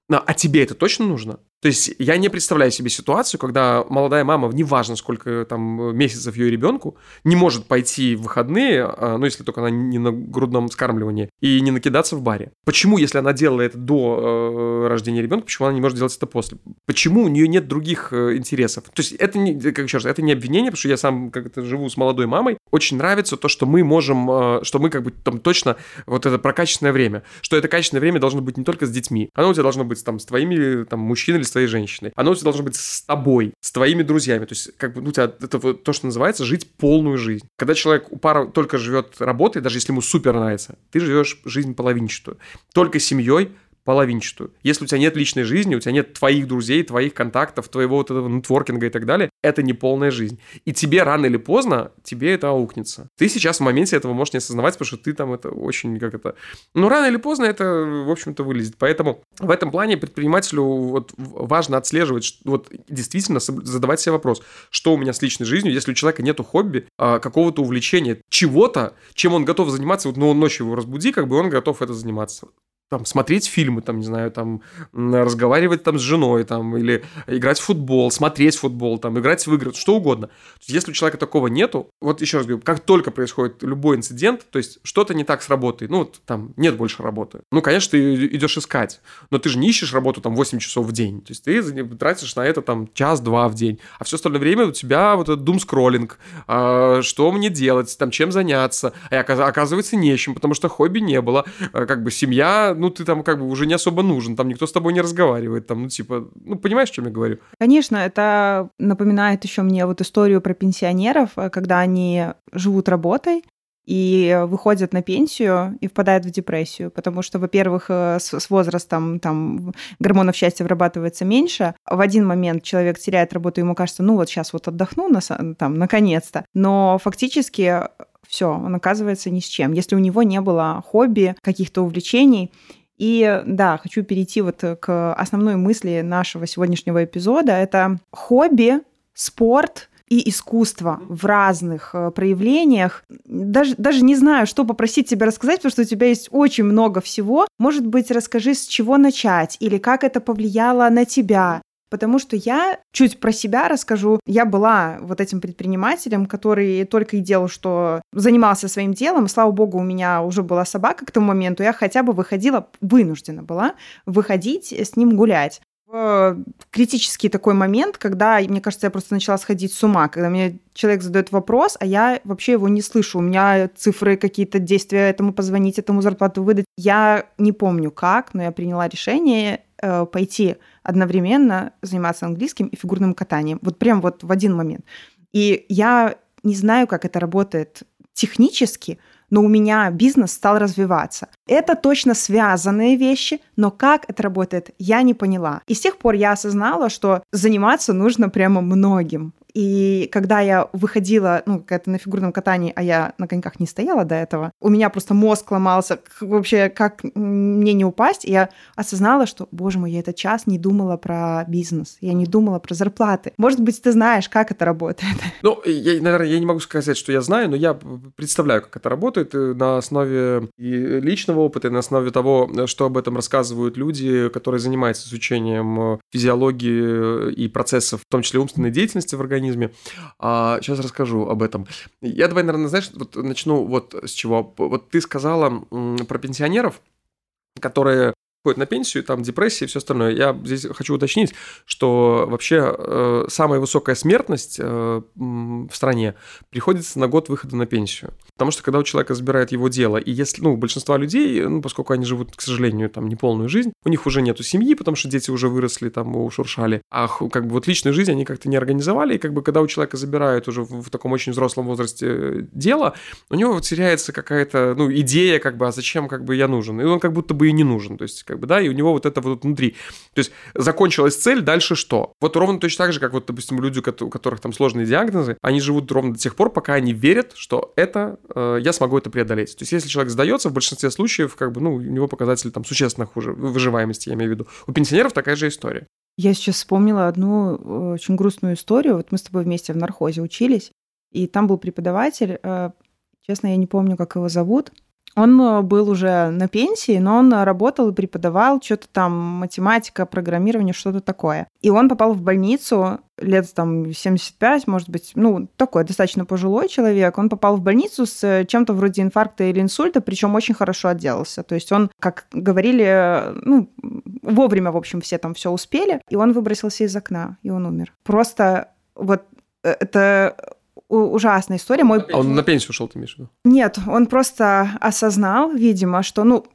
А тебе это точно нужно? То есть я не представляю себе ситуацию, когда молодая мама, неважно сколько там месяцев ее ребенку, не может пойти в выходные, а, ну если только она не на грудном скармливании, и не накидаться в баре. Почему, если она делала это до э, рождения ребенка, почему она не может делать это после? Почему у нее нет других э, интересов? То есть это не, как еще раз, это не обвинение, потому что я сам как-то живу с молодой мамой. Очень нравится то, что мы можем, э, что мы как бы там точно вот это про качественное время, что это качественное время должно быть не только с детьми, оно у тебя должно быть там с твоими там мужчиной с твоей женщиной. Оно тебя должно быть с тобой, с твоими друзьями. То есть, как бы, ну, у тебя это вот то, что называется жить полную жизнь. Когда человек, у пара только живет работой, даже если ему супер нравится, ты живешь жизнь половинчатую. Только семьей, половинчатую. Если у тебя нет личной жизни, у тебя нет твоих друзей, твоих контактов, твоего вот этого нетворкинга и так далее, это не полная жизнь. И тебе рано или поздно, тебе это аукнется. Ты сейчас в моменте этого можешь не осознавать, потому что ты там это очень, как это... Ну, рано или поздно это, в общем-то, вылезет. Поэтому в этом плане предпринимателю вот важно отслеживать, вот действительно задавать себе вопрос, что у меня с личной жизнью, если у человека нету хобби, а, какого-то увлечения, чего-то, чем он готов заниматься, вот ну, ночью его разбуди, как бы он готов это заниматься там, смотреть фильмы, там, не знаю, там, разговаривать там с женой, там, или играть в футбол, смотреть футбол, там, играть в игры, что угодно. Если у человека такого нету, вот еще раз говорю, как только происходит любой инцидент, то есть что-то не так с работой, ну, вот, там, нет больше работы. Ну, конечно, ты идешь искать, но ты же не ищешь работу там 8 часов в день, то есть ты тратишь на это там час-два в день, а все остальное время у тебя вот этот дум-скроллинг, а, что мне делать, там, чем заняться, а оказывается нечем, потому что хобби не было, а, как бы семья ну, ты там как бы уже не особо нужен, там никто с тобой не разговаривает, там, ну, типа, ну, понимаешь, о чем я говорю? Конечно, это напоминает еще мне вот историю про пенсионеров, э, когда они живут работой, и выходят на пенсию и впадают в депрессию, потому что, во-первых, э, с, с возрастом там гормонов счастья вырабатывается меньше. В один момент человек теряет работу, ему кажется, ну вот сейчас вот отдохну, на, там, наконец-то. Но фактически все, он оказывается ни с чем. Если у него не было хобби, каких-то увлечений, и да, хочу перейти вот к основной мысли нашего сегодняшнего эпизода. Это хобби, спорт и искусство в разных э, проявлениях. Даже, даже не знаю, что попросить тебя рассказать, потому что у тебя есть очень много всего. Может быть, расскажи, с чего начать или как это повлияло на тебя. Потому что я чуть про себя расскажу. Я была вот этим предпринимателем, который только и делал, что занимался своим делом. Слава богу, у меня уже была собака к тому моменту. Я хотя бы выходила, вынуждена была выходить с ним гулять в критический такой момент, когда, мне кажется, я просто начала сходить с ума, когда мне человек задает вопрос, а я вообще его не слышу. У меня цифры какие-то действия этому позвонить, этому зарплату выдать. Я не помню как, но я приняла решение э, пойти одновременно заниматься английским и фигурным катанием. Вот прям вот в один момент. И я не знаю, как это работает технически, но у меня бизнес стал развиваться. Это точно связанные вещи, но как это работает, я не поняла. И с тех пор я осознала, что заниматься нужно прямо многим. И когда я выходила, ну, как-то на фигурном катании, а я на коньках не стояла до этого, у меня просто мозг ломался, вообще, как мне не упасть. И я осознала, что, боже мой, я этот час не думала про бизнес, я не думала про зарплаты. Может быть, ты знаешь, как это работает? Ну, я, наверное, я не могу сказать, что я знаю, но я представляю, как это работает э, на основе и личного опыта, и на основе того, что об этом рассказывают люди, которые занимаются изучением э, физиологии и процессов, в том числе умственной деятельности в организме организме. А, сейчас расскажу об этом. Я давай, наверное, знаешь, вот начну вот с чего. Вот ты сказала про пенсионеров, которые уходят на пенсию, там депрессия и все остальное. Я здесь хочу уточнить, что вообще э, самая высокая смертность э, в стране приходится на год выхода на пенсию. Потому что когда у человека забирает его дело, и если, ну, большинство людей, ну, поскольку они живут, к сожалению, там, неполную жизнь, у них уже нету семьи, потому что дети уже выросли, там, ушуршали, а как бы вот личную жизнь они как-то не организовали, и как бы когда у человека забирают уже в, в таком очень взрослом возрасте дело, у него вот теряется какая-то, ну, идея, как бы, а зачем, как бы, я нужен, и он как будто бы и не нужен, то есть, как бы, да, и у него вот это вот внутри. То есть, закончилась цель, дальше что? Вот ровно точно так же, как вот, допустим, люди, у которых там сложные диагнозы, они живут ровно до тех пор, пока они верят, что это Э, я смогу это преодолеть. То есть, если человек сдается, в большинстве случаев, как бы, ну, у него показатели там существенно хуже, выживаемости, я имею в виду. У пенсионеров такая же история. Я сейчас вспомнила одну э, очень грустную историю. Вот мы с тобой вместе в нархозе учились, и там был преподаватель, э, честно, я не помню, как его зовут, он э, был уже на пенсии, но он работал и преподавал что-то там, математика, программирование, что-то такое. И он попал в больницу лет там 75, может быть, ну, такой достаточно пожилой человек. Он попал в больницу с чем-то вроде инфаркта или инсульта, причем очень хорошо отделался. То есть он, как говорили, ну, вовремя, в общем, все там все успели, и он выбросился из окна, и он умер. Просто вот э, это ужасная история. Мой... А он на пенсию ушел, ты имеешь в виду? Нет, он просто осознал, видимо, что, ну,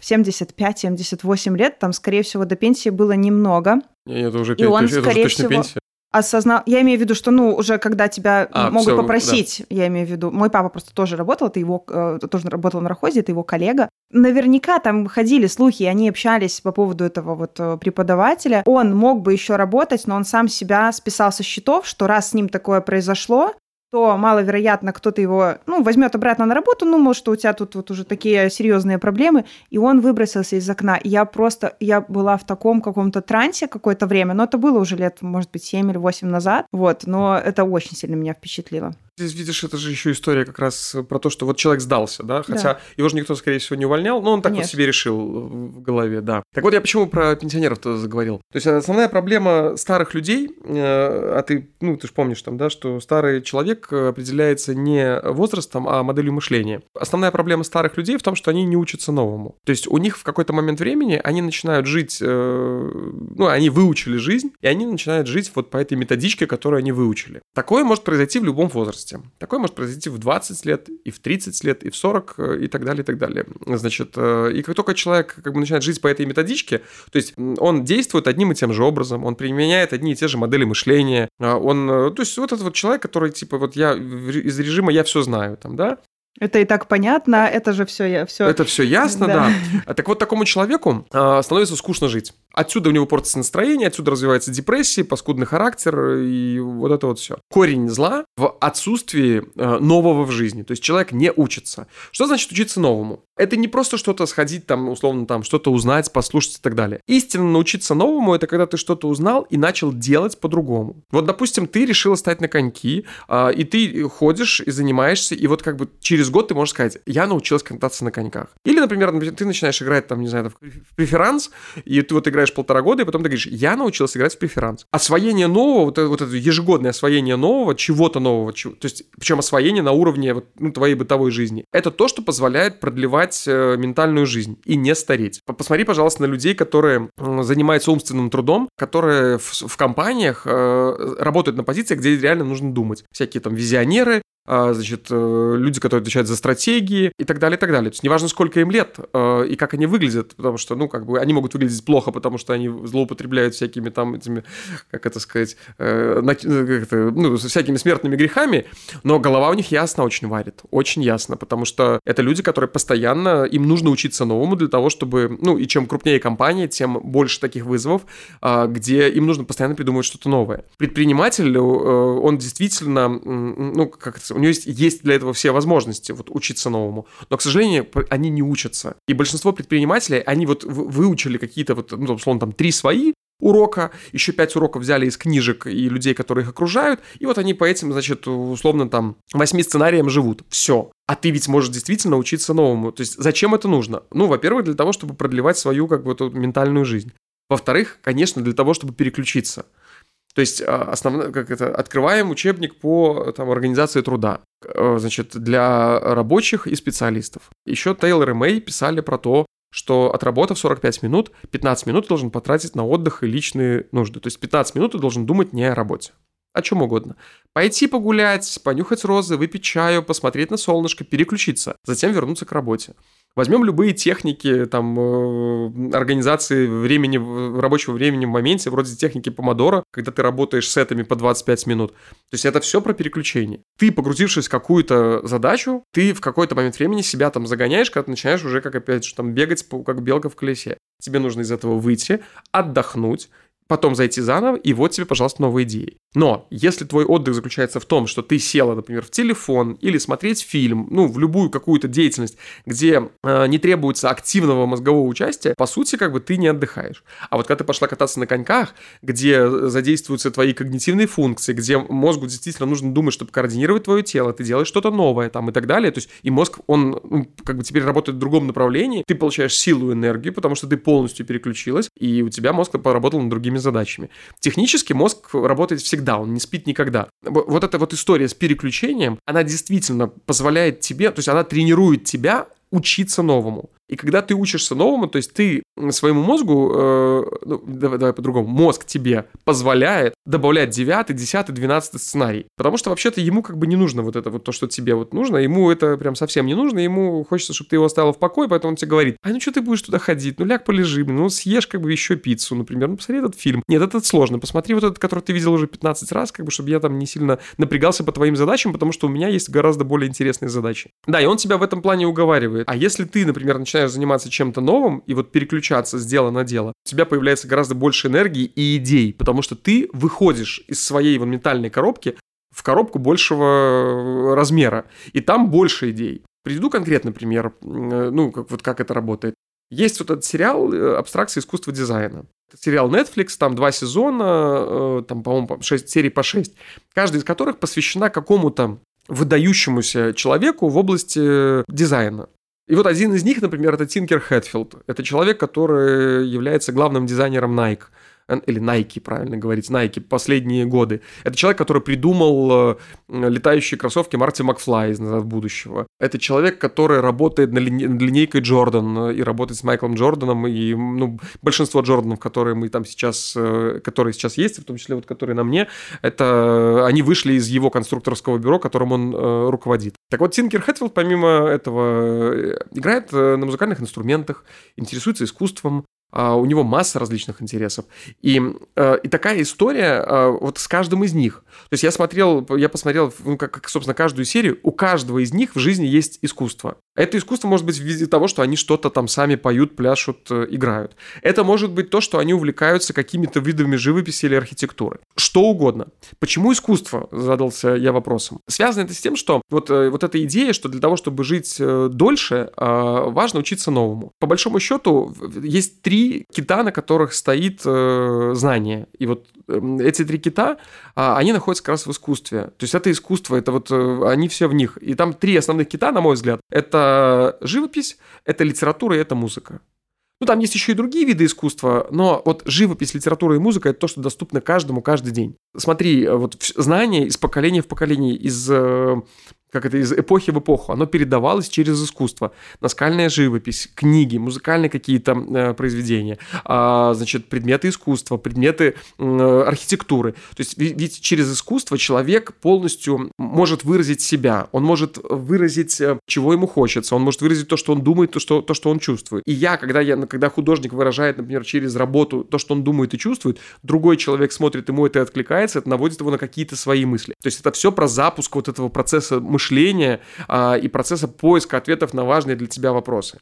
в 75-78 лет, там, скорее всего, до пенсии было немного. Нет, это уже, и он, это скорее уже всего, пенсия осознал, я имею в виду, что, ну, уже когда тебя а, могут все, попросить, да. я имею в виду, мой папа просто тоже работал, это его, э, тоже работал на Рахозе, это его коллега. Наверняка там ходили слухи, они общались по поводу этого вот э, преподавателя. Он мог бы еще работать, но он сам себя списал со счетов, что раз с ним такое произошло, то маловероятно кто-то его, ну, возьмет обратно на работу, ну, может, у тебя тут вот уже такие серьезные проблемы, и он выбросился из окна. И я просто, я была в таком каком-то трансе какое-то время, но это было уже лет, может быть, 7 или 8 назад, вот, но это очень сильно меня впечатлило. Здесь, видишь, это же еще история как раз про то, что вот человек сдался, да, хотя да. его же никто, скорее всего, не увольнял, но он так Конечно. вот себе решил в голове, да. Так вот, я почему про пенсионеров-то заговорил? То есть основная проблема старых людей, э, а ты, ну, ты же помнишь там, да, что старый человек определяется не возрастом, а моделью мышления. Основная проблема старых людей в том, что они не учатся новому. То есть у них в какой-то момент времени они начинают жить, э, ну, они выучили жизнь, и они начинают жить вот по этой методичке, которую они выучили. Такое может произойти в любом возрасте возрасте. Такое может произойти в 20 лет, и в 30 лет, и в 40, э, и так далее, и так далее. Значит, э, и как только человек как бы начинает жить по этой методичке, то есть он действует одним и тем же образом, он применяет одни и те же модели мышления, а он, э, то есть вот этот вот человек, который типа вот я из режима я все знаю, там, да, Это и так понятно, это же все, все... Это все ясно, да. да. Так вот, такому человеку э, становится скучно жить. Отсюда у него портится настроение, отсюда развивается депрессия, паскудный характер и вот это вот все. Корень зла в отсутствии э, нового в жизни. То есть человек не учится. Что значит учиться новому? Это не просто что-то сходить там, условно, там, что-то узнать, послушать и так далее. Истинно научиться новому – это когда ты что-то узнал и начал делать по-другому. Вот, допустим, ты решила стать на коньки, э, и ты ходишь и занимаешься, и вот как бы через год ты можешь сказать, я научилась кататься на коньках. Или, например, ты начинаешь играть там, не знаю, в преферанс, и ты вот играешь полтора года, и потом ты говоришь, я научился играть в преферанс. Освоение нового, вот это, вот это ежегодное освоение нового, чего-то нового, чего, то есть, причем освоение на уровне вот, ну, твоей бытовой жизни. Это то, что позволяет продлевать э, ментальную жизнь и не стареть. Посмотри, пожалуйста, на людей, которые э, занимаются умственным трудом, которые в, в компаниях э, работают на позициях, где реально нужно думать. Всякие там визионеры, значит, э, люди, которые отвечают за стратегии и так далее, и так далее. То есть неважно, сколько им лет э, и как они выглядят, потому что, ну, как бы, они могут выглядеть плохо, потому что они злоупотребляют всякими там этими, как это сказать, э, ну, всякими смертными грехами, но голова у них ясно очень варит, очень ясно, потому что это люди, которые постоянно, им нужно учиться новому для того, чтобы, ну, и чем крупнее компания, тем больше таких вызовов, а, где им нужно постоянно придумывать что-то новое. Предприниматель, он действительно, ну, как это у него есть, есть для этого все возможности вот учиться новому, но, к сожалению, они не учатся. И большинство предпринимателей, они вот выучили какие-то вот, ну, условно, там, три свои, урока, еще пять уроков взяли из книжек и людей, которые их окружают, и вот они по этим, значит, условно там восьми сценариям живут. Все. А ты ведь можешь действительно учиться новому. То есть зачем это нужно? Ну, во-первых, для того, чтобы продлевать свою как бы эту ментальную жизнь. Во-вторых, конечно, для того, чтобы переключиться. То есть а, основно, как это, открываем учебник по там, организации труда, э, значит, для рабочих и специалистов. Еще Тейлор и Мэй писали про то, что отработав 45 минут, 15 минут должен потратить на отдых и личные нужды. То есть 15 минут должен думать не о работе, о чем угодно. Пойти погулять, понюхать розы, выпить чаю, посмотреть на солнышко, переключиться, затем вернуться к работе. Возьмем любые техники там, э, организации времени, рабочего времени в моменте, вроде техники помодора, когда ты работаешь сетами по 25 минут. То есть это все про переключение. Ты, погрузившись в какую-то задачу, ты в какой-то момент времени себя там загоняешь, когда ты начинаешь уже, как опять же, там бегать, как белка в колесе. Тебе нужно из этого выйти, отдохнуть, потом зайти заново, и вот тебе, пожалуйста, новые идеи. Но если твой отдых заключается в том, что ты села, например, в телефон или смотреть фильм, ну, в любую какую-то деятельность, где э, не требуется активного мозгового участия, по сути, как бы ты не отдыхаешь. А вот когда ты пошла кататься на коньках, где задействуются твои когнитивные функции, где мозгу действительно нужно думать, чтобы координировать твое тело, ты делаешь что-то новое там и так далее, то есть и мозг, он ну, как бы теперь работает в другом направлении, ты получаешь силу и энергию, потому что ты полностью переключилась, и у тебя мозг поработал над другими задачами. Технически мозг работает всегда, он не спит никогда. Вот эта вот история с переключением, она действительно позволяет тебе, то есть она тренирует тебя учиться новому. И когда ты учишься новому, то есть ты своему мозгу, э, ну, давай, давай по-другому, мозг тебе позволяет добавлять 9, 10, 12 сценарий. Потому что вообще-то ему как бы не нужно вот это вот то, что тебе вот нужно, ему это прям совсем не нужно, ему хочется, чтобы ты его оставил в покое, поэтому он тебе говорит, а ну что ты будешь туда ходить, ну ляг полежи, ну съешь как бы еще пиццу, например, ну посмотри этот фильм. Нет, это сложно, посмотри вот этот, который ты видел уже 15 раз, как бы, чтобы я там не сильно напрягался по твоим задачам, потому что у меня есть гораздо более интересные задачи. Да, и он тебя в этом плане уговаривает. А если ты, например, начинаешь начинаешь заниматься чем-то новым и вот переключаться с дела на дело, у тебя появляется гораздо больше энергии и идей, потому что ты выходишь из своей вот ментальной коробки в коробку большего размера, и там больше идей. Приведу конкретный пример, э, ну, как, вот как это работает. Есть вот этот сериал э, «Абстракция искусства дизайна». Это сериал Netflix, там два сезона, э, там, по-моему, 6 серий по 6, каждый из которых посвящена какому-то выдающемуся человеку в области дизайна. И вот один из них, например, это Тинкер Хэтфилд. Это человек, который является главным дизайнером Nike или Nike, правильно говорить, Nike, последние годы. Это человек, который придумал э, летающие кроссовки Марти Макфлай из «Назад будущего». Это человек, который работает над линейкой Джордан э, и работает с Майклом Джорданом, и ну, большинство Джорданов, которые мы там сейчас, э, которые сейчас есть, в том числе вот которые на мне, это они вышли из его конструкторского бюро, которым он руководит. Так вот, Тинкер Хэтфилд, помимо этого, играет на музыкальных инструментах, интересуется искусством, у него масса различных интересов. И, э, и такая история э, вот с каждым из них. То есть я смотрел, я посмотрел, ну, как, как, собственно, каждую серию, у каждого из них в жизни есть искусство. Это искусство может быть в виде того, что они что-то там сами поют, пляшут, э, играют. Это может быть то, что они увлекаются какими-то видами живописи или архитектуры. Что угодно. Почему искусство? Задался я вопросом. Связано это с тем, что вот, вот эта идея, что для того, чтобы жить дольше, важно учиться новому. По большому счету, есть три кита, на которых стоит э, знание. И вот э, эти три кита, э, они находятся как раз в искусстве. То есть это искусство, это вот э, они все в них. И там три основных кита, на мой взгляд. Это живопись, это литература и это музыка. Ну, там есть еще и другие виды искусства, но вот живопись, литература и музыка – это то, что доступно каждому каждый день. Смотри, вот знание из поколения в поколение, из э, как это из эпохи в эпоху, оно передавалось через искусство. Наскальная живопись, книги, музыкальные какие-то э, произведения, э, значит, предметы искусства, предметы э, архитектуры. То есть ведь через искусство человек полностью может выразить себя, он может выразить, э, чего ему хочется, он может выразить то, что он думает, то, что, то, что он чувствует. И я, когда, я, когда художник выражает, например, через работу то, что он думает и чувствует, другой человек смотрит, ему это откликается, это наводит его на какие-то свои мысли. То есть это все про запуск вот этого процесса мышления мышления а, и процесса поиска ответов на важные для тебя вопросы.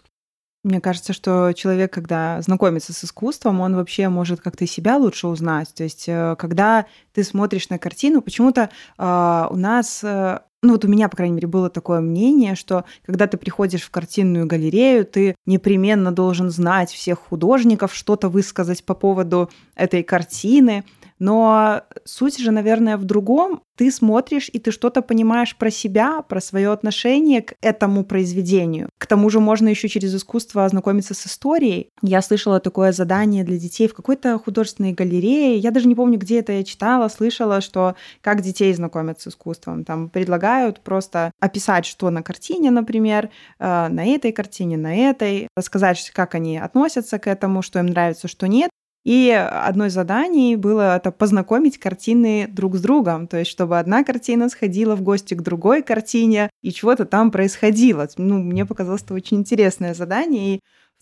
Мне кажется, что человек, когда знакомится с искусством, он вообще может как-то себя лучше узнать. То есть, э, когда ты смотришь на картину, почему-то э, у нас, э, ну вот у меня, по крайней мере, было такое мнение, что когда ты приходишь в картинную галерею, ты непременно должен знать всех художников, что-то высказать по поводу этой картины. Но суть же, наверное, в другом. Ты смотришь, и ты что-то понимаешь про себя, про свое отношение к этому произведению. К тому же можно еще через искусство ознакомиться с историей. Я слышала такое задание для детей в какой-то художественной галерее. Я даже не помню, где это я читала, слышала, что как детей знакомят с искусством. Там предлагают просто описать, что на картине, например, э, на этой картине, на этой, рассказать, как они относятся к этому, что им нравится, что нет. И одно из заданий было это познакомить картины друг с другом, то есть чтобы одна картина сходила в гости к другой картине, и чего-то там происходило. Ну, мне показалось это очень интересное задание, и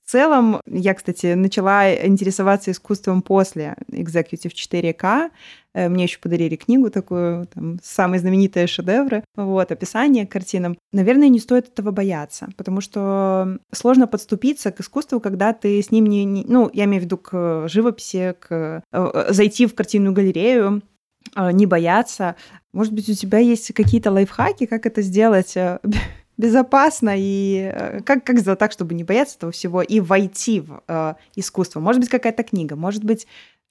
в целом, я, кстати, начала интересоваться искусством после Executive 4K. Э, мне еще подарили книгу такую, там, самые знаменитые шедевры, вот, описание к картинам. Наверное, не стоит этого бояться, потому что сложно подступиться к искусству, когда ты с ним не... не ну, я имею в виду к живописи, к э, зайти в картинную галерею, э, не бояться. Может быть, у тебя есть какие-то лайфхаки, как это сделать безопасно и э, как, как сделать так, чтобы не бояться этого всего и войти в э, искусство? Может быть, какая-то книга, может быть,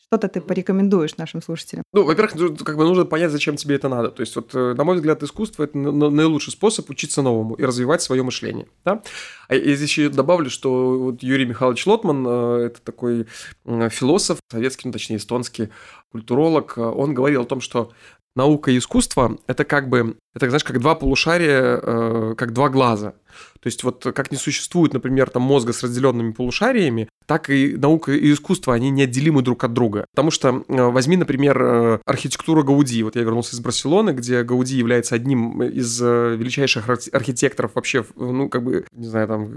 что-то ты порекомендуешь нашим слушателям? Ну, во-первых, как бы нужно понять, зачем тебе это надо. То есть, вот, э, на мой взгляд, искусство – это наилучший способ учиться новому и развивать свое мышление. Да? А я здесь еще добавлю, что вот Юрий Михайлович Лотман э, – это такой философ, советский, ну, точнее, эстонский культуролог, он говорил о том, что наука и искусство – это как бы, это, знаешь, как два полушария, э, как два глаза. То есть вот как не существует, например, там мозга с разделенными полушариями, так и наука и искусство, они неотделимы друг от друга. Потому что э, возьми, например, э, архитектуру Гауди. Вот я вернулся из Барселоны, где Гауди является одним из величайших архитекторов вообще, ну, как бы, не знаю, там,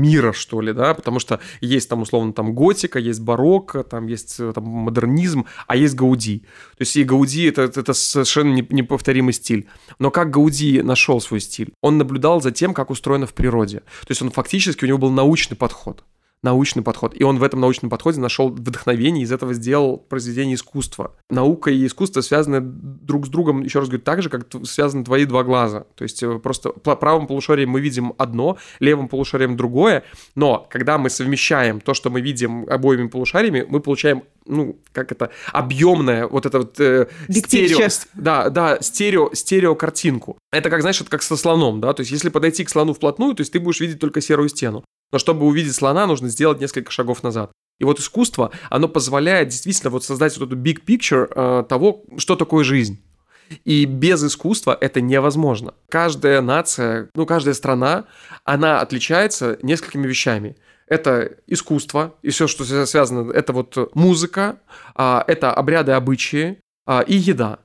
мира, что ли, да, потому что есть там, условно, там готика, есть барокко, там есть там модернизм, а есть Гауди. То есть и Гауди это, это совершенно неповторимый стиль. Но как Гауди нашел свой стиль? Он наблюдал за тем, как устроено в природе. То есть он фактически, у него был научный подход научный подход. И он в этом научном подходе нашел вдохновение, из этого сделал произведение искусства. Наука и искусство связаны друг с другом, еще раз говорю, так же, как связаны твои два глаза. То есть э, просто правым полушарием мы видим одно, левым полушарием другое, но когда мы совмещаем то, что мы видим обоими полушариями, мы получаем ну, как это, объемное, вот это вот э, стерео, да, да, стерео, стерео картинку. Это как, знаешь, это как со слоном, да, то есть если подойти к слону вплотную, то есть ты будешь видеть только серую стену. Но чтобы увидеть слона, нужно сделать несколько шагов назад. И вот искусство, оно позволяет действительно вот создать вот эту big picture э, того, что такое жизнь. И без искусства это невозможно. Каждая нация, ну, каждая страна, она отличается несколькими вещами. Это искусство, и все, что связано, это вот музыка, а, это обряды, обычаи а, и еда.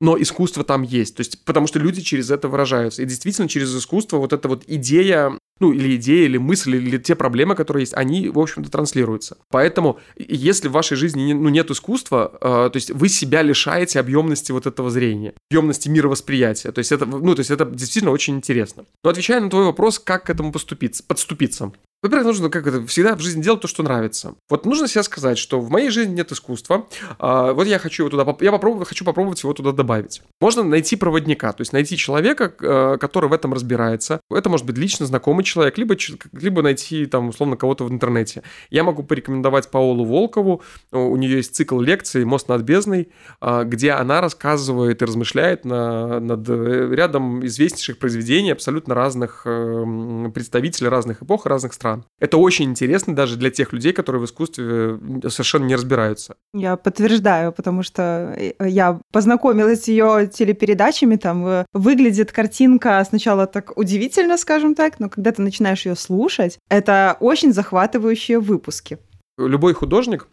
Но искусство там есть. То есть, потому что люди через это выражаются. И действительно, через искусство вот эта вот идея ну, или идея, или мысль, или те проблемы, которые есть, они, в общем-то, транслируются. Поэтому, если в вашей жизни ну, нет искусства, э, то есть вы себя лишаете объемности вот этого зрения, объемности мировосприятия. То есть это, ну, то есть это действительно очень интересно. Но отвечая на твой вопрос, как к этому поступиться, подступиться. Во-первых, нужно как это, всегда в жизни делать то, что нравится. Вот нужно себе сказать, что в моей жизни нет искусства. А, вот я хочу его туда, я попробую, хочу попробовать его туда добавить. Можно найти проводника, то есть найти человека, э, который в этом разбирается. Это может быть лично знакомый человек, либо, либо найти там условно кого-то в интернете. Я могу порекомендовать Паолу Волкову. У нее есть цикл лекций «Мост над бездной», а, где она рассказывает и размышляет на, над э, рядом известнейших произведений абсолютно разных э, представителей разных эпох, разных стран Это очень интересно даже для тех людей, которые в искусстве совершенно не разбираются. Я подтверждаю, потому что э, я познакомилась с ее телепередачами, там э, выглядит картинка сначала так удивительно, скажем так, но когда ты начинаешь ее слушать, это очень захватывающие выпуски. Любой художник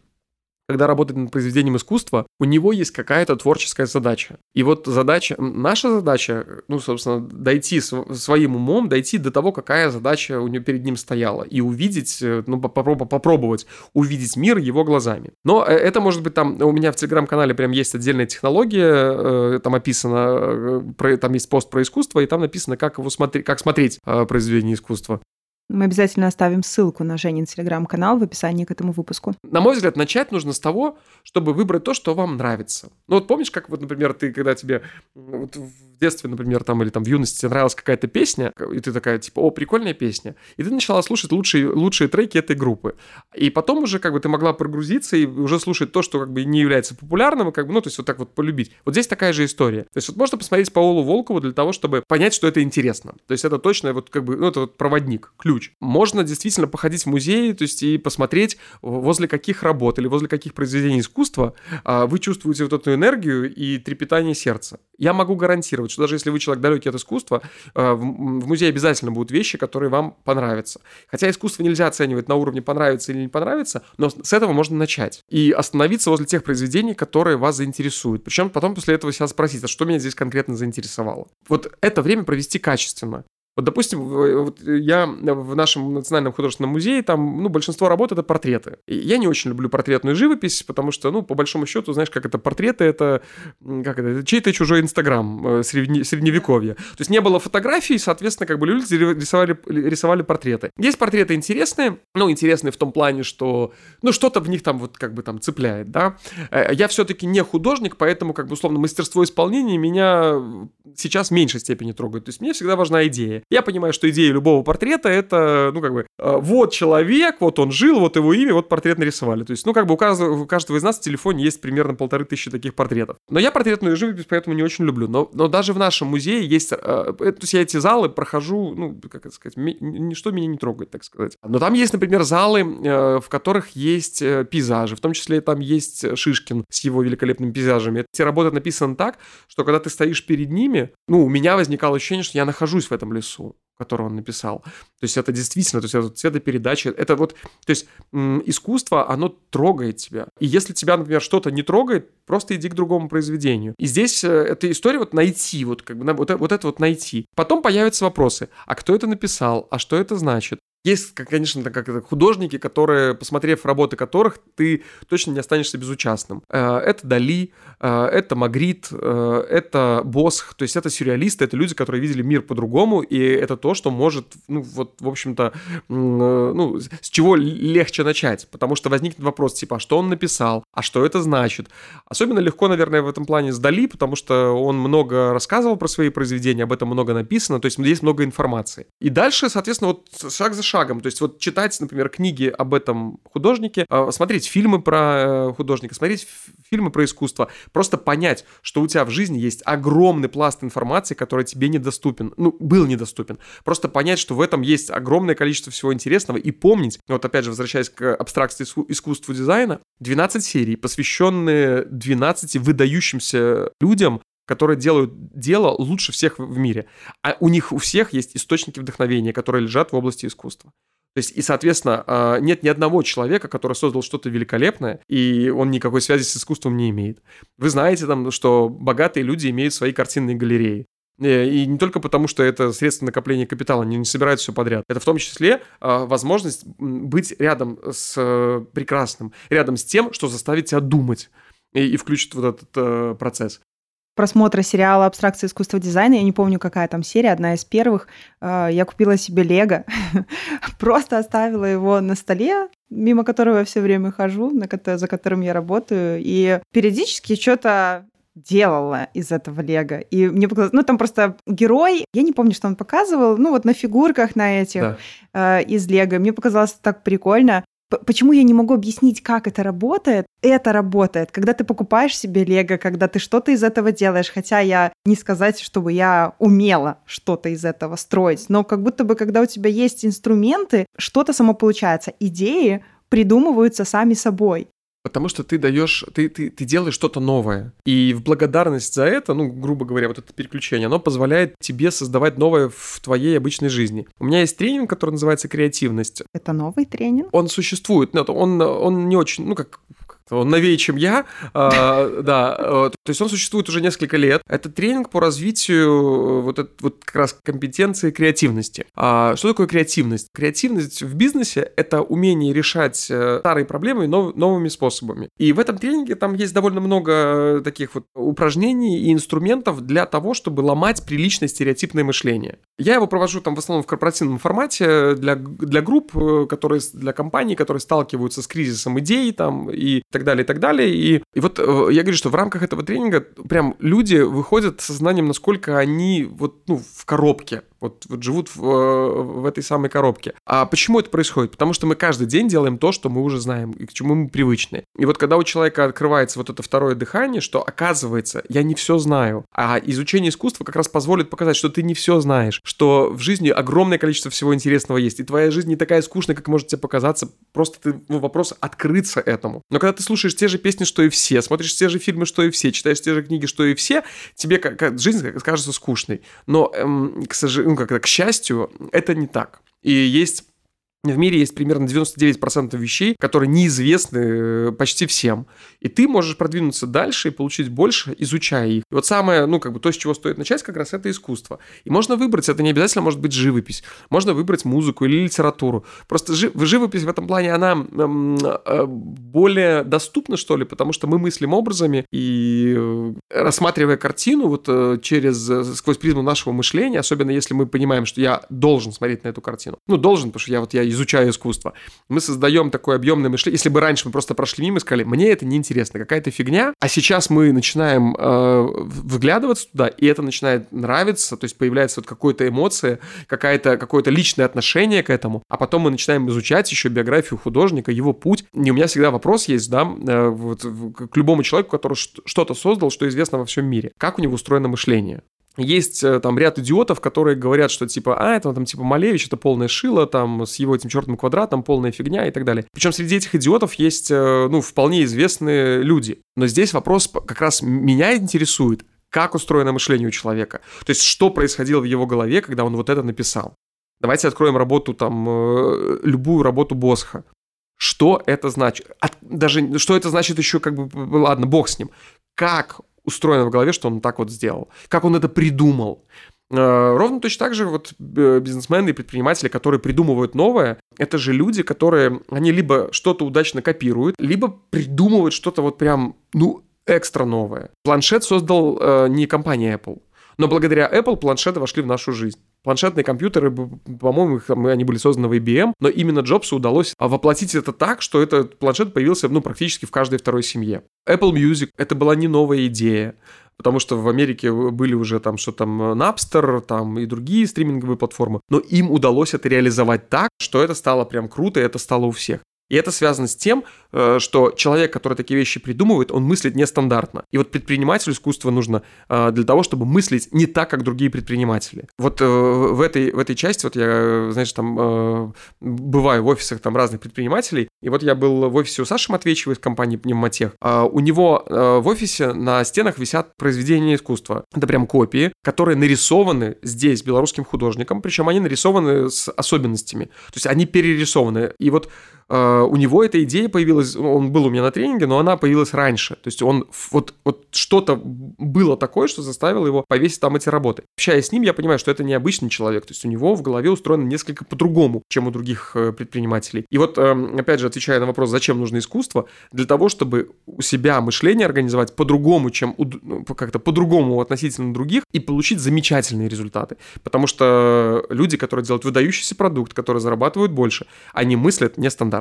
когда работает над произведением искусства, у него есть какая-то творческая задача. И вот задача, наша задача, ну, собственно, дойти своим умом, дойти до того, какая задача у него перед ним стояла, и увидеть, э, ну, попробовать, увидеть мир его глазами. Но э, это может быть там, у меня в телеграм-канале прям есть отдельная технология, э, там описано, там есть пост про искусство, и там написано, как его смотреть, как смотреть произведение искусства. Мы обязательно оставим ссылку на Женин телеграм-канал в описании к этому выпуску. На мой взгляд, начать нужно с того, чтобы выбрать то, что вам нравится. Ну вот помнишь, как вот, например, ты, когда тебе вот в детстве, например, там или там в юности тебе нравилась какая-то песня, и ты такая, типа, о, прикольная песня, и ты начала слушать лучшие, лучшие треки этой группы. И потом уже как бы ты могла прогрузиться и уже слушать то, что как бы не является популярным, как бы, ну, то есть вот так вот полюбить. Вот здесь такая же история. То есть вот можно посмотреть Паолу Волкову для того, чтобы понять, что это интересно. То есть это точно вот как бы, ну, это вот проводник, ключ ключ. Можно действительно походить в музей, то есть и посмотреть, возле каких работ или возле каких произведений искусства а, вы чувствуете вот эту энергию и трепетание сердца. Я могу гарантировать, что даже если вы человек далекий от искусства, а, в музее обязательно будут вещи, которые вам понравятся. Хотя искусство нельзя оценивать на уровне понравится или не понравится, но с этого можно начать. И остановиться возле тех произведений, которые вас заинтересуют. Причем потом после этого себя спросить, а что меня здесь конкретно заинтересовало. Вот это время провести качественно. Вот, допустим, вот я в нашем национальном художественном музее, там, ну, большинство работ — это портреты. И я не очень люблю портретную живопись, потому что, ну, по большому счету, знаешь, как это, портреты — это, как это, чей-то чужой Инстаграм э, средне, средневековья. То есть не было фотографий, соответственно, как бы люди рисовали, рисовали портреты. Есть портреты интересные, ну, интересные в том плане, что, ну, что-то в них там вот как бы там цепляет, да. Э, я все-таки не художник, поэтому, как бы, условно, мастерство исполнения меня сейчас в меньшей степени трогает. То есть мне всегда важна идея. Я понимаю, что идея любого портрета это, ну, как бы, э, вот человек, вот он жил, вот его имя, вот портрет нарисовали. То есть, ну, как бы у каждого, у каждого из нас в телефоне есть примерно полторы тысячи таких портретов. Но я портретную живопись поэтому не очень люблю. Но, но даже в нашем музее есть, э, э, то есть я эти залы прохожу, ну, как это сказать, ничто меня не трогает, так сказать. Но там есть, например, залы, в которых есть пейзажи, в том числе там есть Шишкин с его великолепными пейзажами. Эти работы написаны так, что когда ты стоишь перед ними, ну, у меня возникало ощущение, что я нахожусь в этом лесу который он написал. То есть это действительно, то есть это цветопередача, это вот, то есть искусство, оно трогает тебя. И если тебя, например, что-то не трогает, просто иди к другому произведению. И здесь э, эта история вот найти, вот как бы вот, вот это вот найти. Потом появятся вопросы, а кто это написал, а что это значит? Есть, конечно, как художники, которые, посмотрев работы которых, ты точно не останешься безучастным. Э, это Дали, э, это Магрит, э, это Босх, то есть это сюрреалисты, это люди, которые видели мир по-другому, и это то, что может, ну, вот, в общем-то, ну, с чего легче начать, потому что возникнет вопрос, типа, а что он написал, а что это значит? Особенно легко, наверное, в этом плане с Дали, потому что он много рассказывал про свои произведения, об этом много написано, то есть здесь много информации. И дальше, соответственно, вот шаг за шагом. То есть вот читать, например, книги об этом художнике, а, смотреть фильмы про э, художника, смотреть фильмы про искусство, просто понять, что у тебя в жизни есть огромный пласт информации, который тебе недоступен, ну, был недоступен. Просто понять, что в этом есть огромное количество всего интересного и помнить, вот опять же, возвращаясь к абстракции искусству дизайна, 12 серий, посвященные 12 выдающимся людям, которые делают дело лучше всех в мире. А у них у всех есть источники вдохновения, которые лежат в области искусства. То есть, и, соответственно, а, нет ни одного человека, который создал что-то великолепное, и он никакой связи с искусством не имеет. Вы знаете, там, что богатые люди имеют свои картинные галереи. Э, и не только потому, что это средство накопления капитала, они не собирают все подряд. Это в том числе э, возможность быть рядом с э, прекрасным, рядом с тем, что заставит тебя думать и включит вот этот э, процесс просмотра сериала «Абстракция искусства дизайна». Я не помню, какая там серия, одна из первых. Э, я купила себе Лего, просто оставила его на столе, мимо которого я все время хожу, за которым я работаю, и периодически что-то делала из этого лего. И мне показалось, ну там просто герой, я не помню, что он показывал, ну вот на фигурках на этих да. э, из лего. Мне показалось так прикольно. Почему я не могу объяснить, как это работает? Это работает, когда ты покупаешь себе лего, когда ты что-то из этого делаешь, хотя я не сказать, чтобы я умела что-то из этого строить, но как будто бы, когда у тебя есть инструменты, что-то само получается. Идеи придумываются сами собой. Потому что ты даешь, ты, ты, ты делаешь что-то новое. И в благодарность за это, ну, грубо говоря, вот это переключение, оно позволяет тебе создавать новое в твоей обычной жизни. У меня есть тренинг, который называется «Креативность». Это новый тренинг? Он существует, но он, он не очень, ну, как он новее, чем я, а, да, то есть он существует уже несколько лет. Это тренинг по развитию э, вот, это, вот как раз компетенции креативности. А что такое креативность? Креативность в бизнесе — это умение решать э, старые проблемы нов, новыми способами. И в этом тренинге там есть довольно много таких вот упражнений и инструментов для того, чтобы ломать приличное стереотипное мышление. Я его провожу там в основном в корпоративном формате для, для групп, э, которые, для компаний, которые сталкиваются с кризисом идей там и так далее, и так далее. И, и вот э, я говорю, что в рамках этого тренинга прям люди выходят со знанием, насколько они вот, ну, в коробке вот, вот живут в, э, в этой самой коробке. А почему это происходит? Потому что мы каждый день делаем то, что мы уже знаем и к чему мы привычны. И вот когда у человека открывается вот это второе дыхание, что оказывается, я не все знаю, а изучение искусства как раз позволит показать, что ты не все знаешь, что в жизни огромное количество всего интересного есть, и твоя жизнь не такая скучная, как может тебе показаться, просто ты, ну, вопрос открыться этому. Но когда ты слушаешь те же песни, что и все, смотришь те же фильмы, что и все, читаешь те же книги, что и все, тебе как, как жизнь кажется скучной. Но, эм, к сожалению, ну, как к счастью, это не так. И есть в мире есть примерно 99% вещей, которые неизвестны э, почти всем. И ты можешь продвинуться дальше и получить больше, изучая их. И вот самое, ну, как бы то, с чего стоит начать, как раз это искусство. И можно выбрать, это не обязательно может быть живопись. Можно выбрать музыку или литературу. Просто жи- живопись в этом плане, она э, более доступна, что ли, потому что мы мыслим образами и э, рассматривая картину вот через, сквозь призму нашего мышления, особенно если мы понимаем, что я должен смотреть на эту картину. Ну, должен, потому что я вот я изучаю искусство. Мы создаем такое объемное мышление. Если бы раньше мы просто прошли мимо и сказали, мне это неинтересно, какая-то фигня, а сейчас мы начинаем э, вглядываться туда, и это начинает нравиться, то есть появляется вот какая-то эмоция, какая-то, какое-то личное отношение к этому, а потом мы начинаем изучать еще биографию художника, его путь. И у меня всегда вопрос есть, да, э, вот, к любому человеку, который что-то создал, что известно во всем мире. Как у него устроено мышление? Есть э, там ряд идиотов, которые говорят, что типа, а, это там типа Малевич, это полное шило, там с его этим черным квадратом, полная фигня и так далее. Причем среди этих идиотов есть, э, ну, вполне известные люди. Но здесь вопрос как раз меня интересует, как устроено мышление у человека. То есть, что происходило в его голове, когда он вот это написал. Давайте откроем работу там, э, любую работу Босха. Что это значит? От, даже что это значит еще как бы, ладно, бог с ним. Как устроено в голове, что он так вот сделал, как он это придумал. Э, ровно точно так же вот э, бизнесмены и предприниматели, которые придумывают новое, это же люди, которые, они либо что-то удачно копируют, либо придумывают что-то вот прям, ну, экстра новое. Планшет создал э, не компания Apple, но благодаря Apple планшеты вошли в нашу жизнь. Планшетные компьютеры, по-моему, они были созданы в IBM, но именно Джобсу удалось а, воплотить это так, что этот планшет появился ну, практически в каждой второй семье. Apple Music — это была не новая идея, потому что в Америке были уже там что там Napster, там и другие стриминговые платформы, но им удалось это реализовать так, что это стало прям круто, и это стало у всех. И это связано с тем, э, что человек, который такие вещи придумывает, он мыслит нестандартно. И вот предпринимателю искусство нужно э, для того, чтобы мыслить не так, как другие предприниматели. Вот э, в этой, в этой части, вот я, знаешь, там бываю в офисах там разных предпринимателей, И вот я был в офисе у Саши Матвеевича из компании Пневмотех. А у него в офисе на стенах висят произведения искусства. Это прям копии, которые нарисованы здесь белорусским художником, причем они нарисованы с особенностями. То есть они перерисованы. И вот у него эта идея появилась, он был у меня на тренинге, но она появилась раньше. То есть он вот, вот что-то было такое, что заставило его повесить там эти работы. Общаясь с ним, я понимаю, что это необычный человек. То есть у него в голове устроено несколько по-другому, чем у других э, предпринимателей. И вот, э, опять же, отвечая на вопрос, зачем нужно искусство, для того, чтобы у себя мышление организовать по-другому, чем ну, как-то по-другому относительно других, и получить замечательные результаты. Потому что люди, которые делают выдающийся продукт, которые зарабатывают больше, они мыслят нестандартно.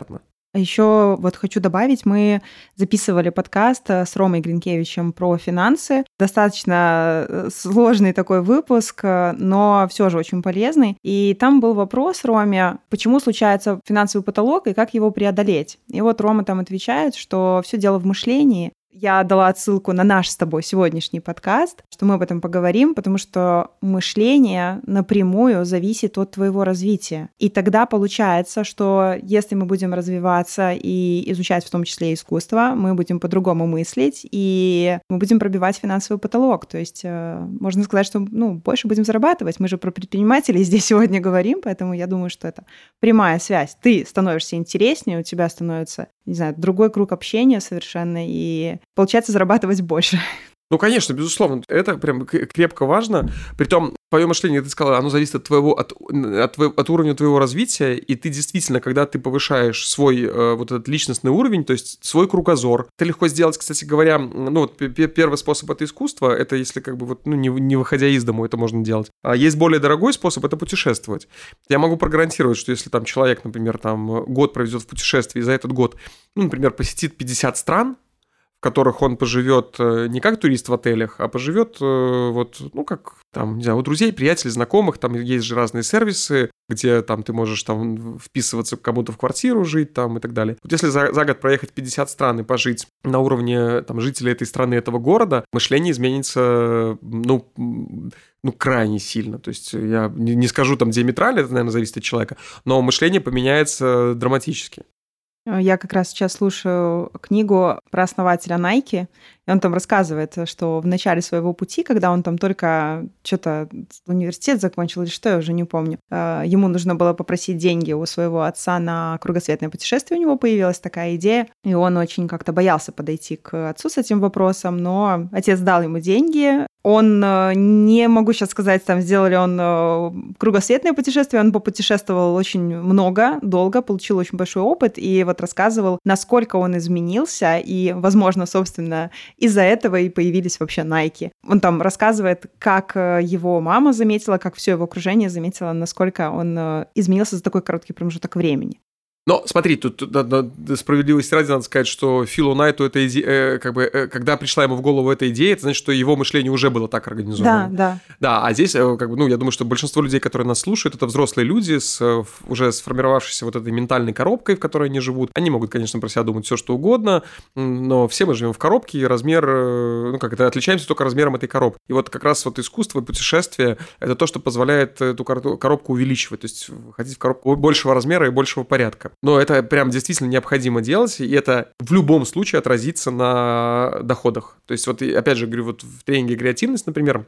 А еще вот хочу добавить, мы записывали подкаст э, с Ромой Гринкевичем про финансы. Достаточно э, сложный такой выпуск, э, но все же очень полезный. И там был вопрос Роме, почему случается финансовый потолок и как его преодолеть. И вот Рома там отвечает, что все дело в мышлении, я дала отсылку на наш с тобой сегодняшний подкаст, что мы об этом поговорим, потому что мышление напрямую зависит от твоего развития. И тогда получается, что если мы будем развиваться и изучать в том числе искусство, мы будем по-другому мыслить, и мы будем пробивать финансовый потолок. То есть э, можно сказать, что ну, больше будем зарабатывать. Мы же про предпринимателей здесь сегодня говорим, поэтому я думаю, что это прямая связь. Ты становишься интереснее, у тебя становится не знаю, другой круг общения совершенно, и получается зарабатывать больше. Ну, конечно, безусловно, это прям крепко важно. Притом, твое мышление, ты сказала, оно зависит от твоего, от, от, от уровня твоего развития, и ты действительно, когда ты повышаешь свой э, вот этот личностный уровень, то есть свой кругозор, это легко сделать, кстати говоря, ну, вот первый способ это искусство, это если как бы вот, ну, не, не выходя из дому, это можно делать. А есть более дорогой способ, это путешествовать. Я могу прогарантировать, что если там человек, например, там год проведет в путешествии, за этот год, ну, например, посетит 50 стран, которых он поживет э, не как турист в отелях, а поживет э, вот, ну, как там, не знаю, у друзей, приятелей, знакомых, там есть же разные сервисы, где там ты можешь там вписываться кому-то в квартиру жить там и так далее. Вот если за, за год проехать 50 стран и пожить на уровне там жителей этой страны, этого города, мышление изменится, ну, ну, крайне сильно. То есть я не, не скажу там диаметрально, это, наверное, зависит от человека, но мышление поменяется драматически. Я как раз сейчас слушаю книгу про основателя Nike, и он там рассказывает, что в начале своего пути, когда он там только что-то университет закончил или что, я уже не помню, э, ему нужно было попросить деньги у своего отца на кругосветное путешествие, у него появилась такая идея, и он очень как-то боялся подойти к отцу с этим вопросом, но отец дал ему деньги, он, э, не могу сейчас сказать, там, сделали он э, кругосветное путешествие, он попутешествовал очень много, долго, получил очень большой опыт, и вот рассказывал, насколько он изменился, и, возможно, собственно, из-за этого и появились вообще Nike. Он там рассказывает, как э, его мама заметила, как все его окружение заметило, насколько он изменился за такой короткий промежуток времени. Но смотри, тут надо, справедливости ради надо сказать, что Филу Найту эта идея, э, как бы, э, когда пришла ему в голову эта идея, это значит, что его мышление уже было так организовано. Да, да. Да, а здесь, э, как бы, ну, я думаю, что большинство людей, которые нас слушают, это взрослые люди с уже сформировавшейся вот этой ментальной коробкой, в которой они живут. Они могут, конечно, про себя думать все, что угодно, но все мы живем в коробке, и размер, ну, как это, отличаемся только размером этой коробки. И вот как раз вот искусство и путешествие – это то, что позволяет эту коробку увеличивать, то есть ходить в коробку большего размера и большего порядка. Но это прям действительно необходимо делать, и это в любом случае отразится на доходах. То есть вот, опять же, говорю, вот в тренинге креативность, например,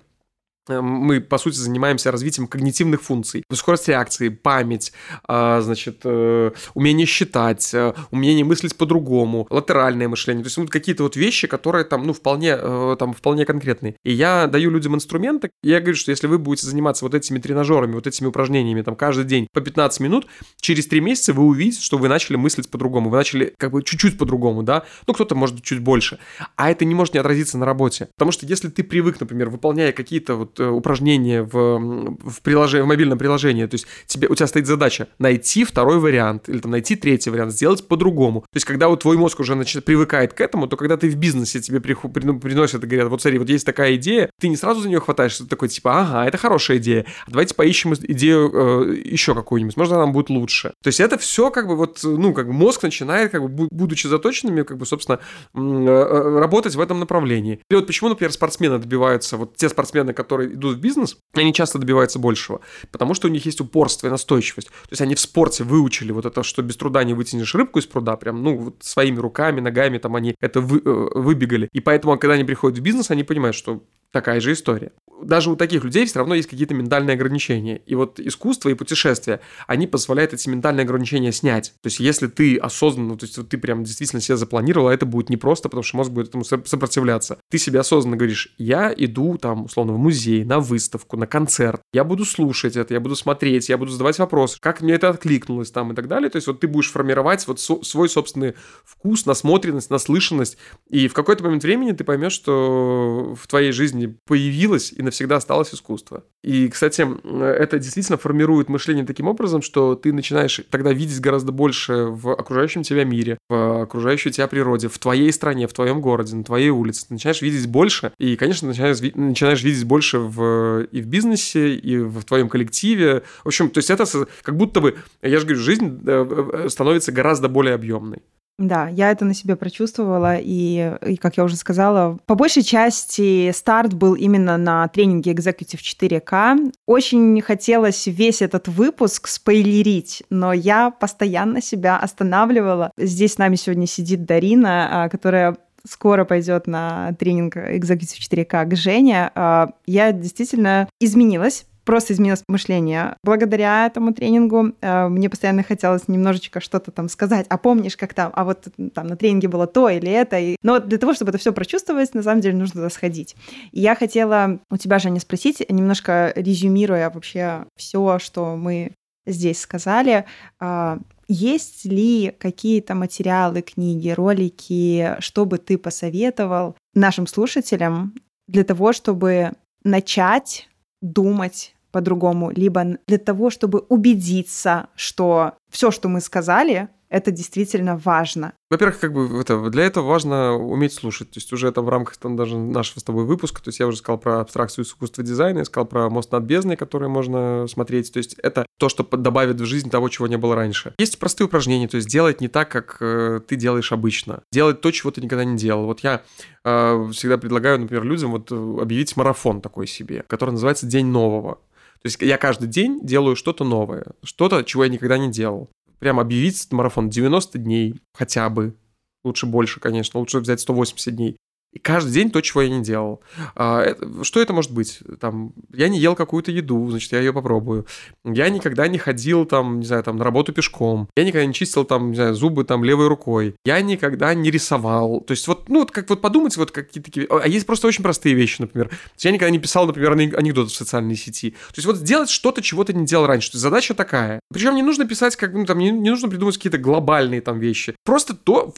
мы, по сути, занимаемся развитием когнитивных функций. Скорость реакции, память, а, значит, э, умение считать, э, умение мыслить по-другому, латеральное мышление. То есть вот какие-то вот вещи, которые там, ну, вполне, там, вполне конкретные. И я даю людям инструменты. Я говорю, что если вы будете заниматься вот этими тренажерами, вот этими упражнениями там каждый день по 15 минут, через 3 месяца вы увидите, что вы начали мыслить по-другому. Вы начали как бы чуть-чуть по-другому, да? Ну, кто-то может чуть больше. А это не может не отразиться на работе. Потому что если ты привык, например, выполняя какие-то вот Э, упражнение в, в, приложении, в мобильном приложении. То есть тебе, у тебя стоит задача найти второй вариант или там, найти третий вариант, сделать по-другому. То есть когда вот твой мозг уже значит, привыкает к этому, то когда ты в бизнесе тебе ну, приносят и говорят, вот смотри, вот есть такая идея, ты не сразу за нее хватаешься, ты такой типа, ага, это хорошая идея, а давайте поищем идею э, еще какую-нибудь, может, она будет лучше. То есть это все как бы вот, ну, как бы мозг начинает, как бы, будучи заточенными, как бы, собственно, э, э, работать в этом направлении. И вот почему, например, спортсмены добиваются, вот те спортсмены, которые которые идут в бизнес, они часто добиваются большего, потому что у них есть упорство и настойчивость. То есть они в спорте выучили вот это, что без труда не вытянешь рыбку из пруда, прям, ну, вот своими руками, ногами там они это вы, э, выбегали. И поэтому, когда они приходят в бизнес, они понимают, что такая же история. Даже у таких людей все равно есть какие-то ментальные ограничения. И вот искусство и путешествия, они позволяют эти ментальные ограничения снять. То есть если ты осознанно, то есть вот ты прям действительно себя запланировал, а это будет непросто, потому что мозг будет этому сопротивляться. Ты себе осознанно говоришь, я иду там, условно, в музей, на выставку, на концерт, я буду слушать это, я буду смотреть, я буду задавать вопросы, как мне это откликнулось там и так далее. То есть вот ты будешь формировать вот свой собственный вкус, насмотренность, наслышанность, и в какой-то момент времени ты поймешь, что в твоей жизни появилось и навсегда осталось искусство. И, кстати, это действительно формирует мышление таким образом, что ты начинаешь тогда видеть гораздо больше в окружающем тебя мире, в окружающей тебя природе, в твоей стране, в твоем городе, на твоей улице. Ты начинаешь видеть больше, и, конечно, начинаешь, начинаешь видеть больше в, и в бизнесе, и в твоем коллективе. В общем, то есть это как будто бы, я же говорю, жизнь э, э, становится гораздо более объемной. Да, я это на себе прочувствовала, и, и, как я уже сказала, по большей части старт был именно на тренинге Executive 4K. Очень хотелось весь этот выпуск спойлерить, но я постоянно себя останавливала. Здесь с нами сегодня сидит Дарина, а, которая скоро пойдет на тренинг Executive 4K к Жене. А, я действительно изменилась просто изменилось мышление. Благодаря этому тренингу э, мне постоянно хотелось немножечко что-то там сказать. А помнишь, как там, а вот там на тренинге было то или это. И... Но для того, чтобы это все прочувствовать, на самом деле нужно туда сходить. И я хотела у тебя, Женя, спросить, немножко резюмируя вообще все, что мы здесь сказали, э, есть ли какие-то материалы, книги, ролики, что бы ты посоветовал нашим слушателям для того, чтобы начать думать по-другому, либо для того, чтобы убедиться, что все, что мы сказали, это действительно важно. Во-первых, как бы это, для этого важно уметь слушать. То есть уже там в рамках там, даже нашего с тобой выпуска, то есть я уже сказал про абстракцию искусства дизайна, я сказал про мост над бездной, который можно смотреть. То есть это то, что добавит в жизнь того, чего не было раньше. Есть простые упражнения, то есть делать не так, как э, ты делаешь обычно. Делать то, чего ты никогда не делал. Вот я э, всегда предлагаю, например, людям вот э, объявить марафон такой себе, который называется «День нового». То есть я каждый день делаю что-то новое, что-то, чего я никогда не делал. Прям объявить этот марафон 90 дней хотя бы. Лучше больше, конечно. Лучше взять 180 дней. И каждый день то, чего я не делал. А, что это может быть? Там, я не ел какую-то еду, значит, я ее попробую. Я никогда не ходил, там, не знаю, там, на работу пешком. Я никогда не чистил, там, не знаю, зубы, там, левой рукой. Я никогда не рисовал. То есть вот, ну, вот как вот подумать, вот какие-то такие... А есть просто очень простые вещи, например. Я никогда не писал, например, анекдоты в социальной сети. То есть вот сделать что-то, чего ты не делал раньше. То есть задача такая. Причем не нужно писать, как, ну, там, не, не нужно придумать какие-то глобальные там вещи. Просто то,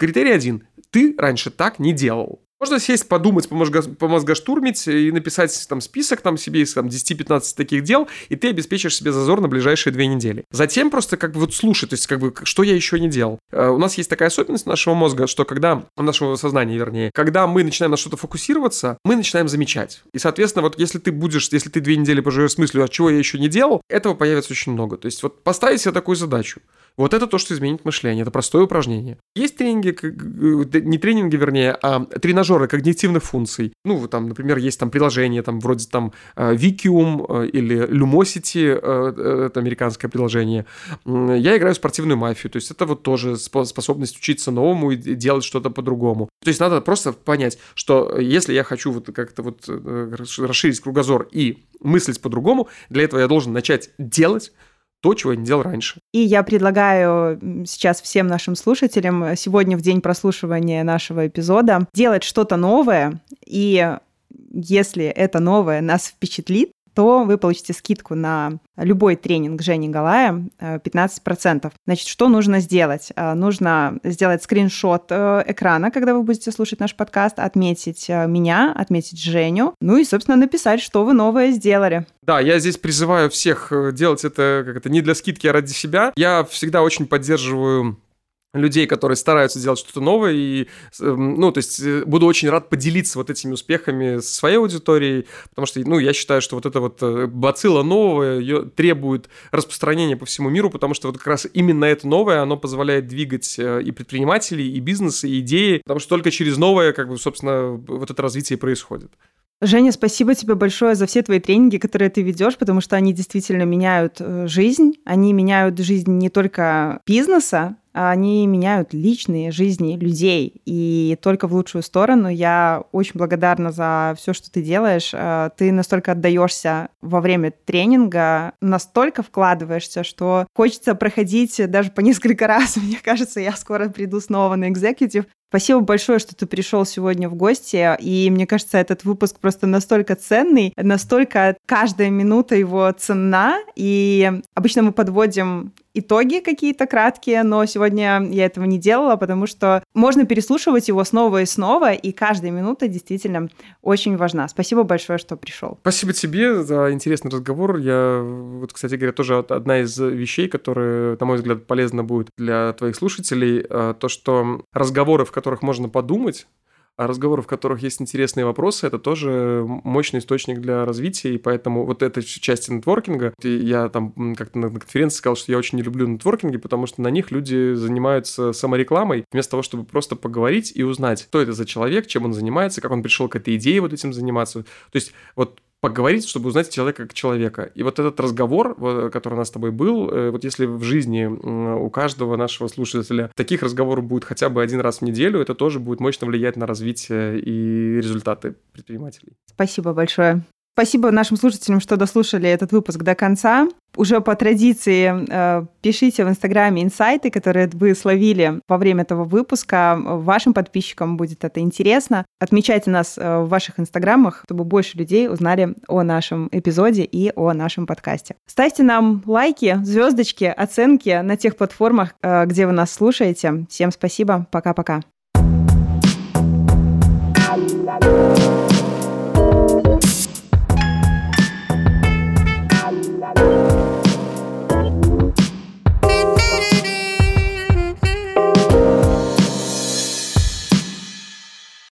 критерий один. Ты раньше так не делал. Можно сесть, подумать, помозгоштурмить и написать там список там себе из там, 10-15 таких дел, и ты обеспечишь себе зазор на ближайшие две недели. Затем просто как бы вот слушай, то есть как бы что я еще не делал. Uh, у нас есть такая особенность нашего мозга, что когда, нашего сознания вернее, когда мы начинаем на что-то фокусироваться, мы начинаем замечать. И, соответственно, вот если ты будешь, если ты две недели поживешь с мыслью, а чего я еще не делал, этого появится очень много. То есть вот поставить себе такую задачу. Вот это то, что изменит мышление. Это простое упражнение. Есть тренинги, не тренинги, вернее, а тренажеры когнитивных функций. Ну, там, например, есть там приложение, там, вроде там Vikium э, или Lumosity, э, это американское приложение. Я играю в спортивную мафию, то есть это вот тоже способность учиться новому и делать что-то по-другому. То есть надо просто понять, что если я хочу вот как-то вот э, расширить кругозор и мыслить по-другому, для этого я должен начать делать то, чего я не делал раньше. И я предлагаю сейчас всем нашим слушателям сегодня в день прослушивания нашего эпизода делать что-то новое, и если это новое нас впечатлит, то вы получите скидку на любой тренинг Жени Галая 15%. Э, Значит, что нужно сделать? Э, нужно сделать скриншот э, экрана, когда вы будете слушать наш подкаст, отметить меня, отметить Женю, ну и, собственно, написать, что вы новое сделали. Да, я здесь призываю всех делать это как это не для скидки, а ради себя. Я всегда очень поддерживаю людей, которые стараются делать что-то новое, и, эм, ну, то есть э, буду очень рад поделиться вот этими успехами со своей аудиторией, потому что, ну, я считаю, что вот это вот э, бацилла новая ее требует распространения по всему миру, потому что вот как раз именно это новое, оно позволяет двигать э, и предпринимателей, и бизнес, и идеи, потому что только через новое, как бы, собственно, вот это развитие происходит. Женя, спасибо тебе большое за все твои тренинги, которые ты ведешь, потому что они действительно меняют жизнь. Они меняют жизнь не только бизнеса, они меняют личные жизни людей и только в лучшую сторону. Я очень благодарна за все, что ты делаешь. Э, ты настолько отдаешься во время тренинга, настолько вкладываешься, что хочется проходить даже по несколько раз. Мне кажется, я скоро приду снова на экзекутив, Спасибо большое, что ты пришел сегодня в гости. И мне кажется, этот выпуск просто настолько ценный, настолько каждая минута его ценна. И обычно мы подводим итоги какие-то краткие, но сегодня я этого не делала, потому что можно переслушивать его снова и снова, и каждая минута действительно очень важна. Спасибо большое, что пришел. Спасибо тебе за интересный разговор. Я, вот, кстати говоря, тоже одна из вещей, которые, на мой взгляд, полезна будет для твоих слушателей, э, то, что разговоры, в которых можно подумать, а разговоры, в которых есть интересные вопросы, это тоже мощный источник для развития, и поэтому вот эта часть нетворкинга, я там как-то на конференции сказал, что я очень не люблю нетворкинги, потому что на них люди занимаются саморекламой, вместо того, чтобы просто поговорить и узнать, кто это за человек, чем он занимается, как он пришел к этой идее вот этим заниматься. То есть вот поговорить, чтобы узнать человека как человека. И вот этот разговор, который у нас с тобой был, э, вот если в жизни у каждого нашего слушателя таких разговоров будет хотя бы один раз в неделю, это тоже будет мощно влиять на развитие и результаты предпринимателей. Спасибо большое. Спасибо нашим слушателям, что дослушали этот выпуск до конца. Уже по традиции э, пишите в Инстаграме инсайты, которые вы словили во время этого выпуска. Вашим подписчикам будет это интересно. Отмечайте нас э, в ваших Инстаграмах, чтобы больше людей узнали о нашем эпизоде и о нашем подкасте. Ставьте нам лайки, звездочки, оценки на тех платформах, э, где вы нас слушаете. Всем спасибо. Пока-пока.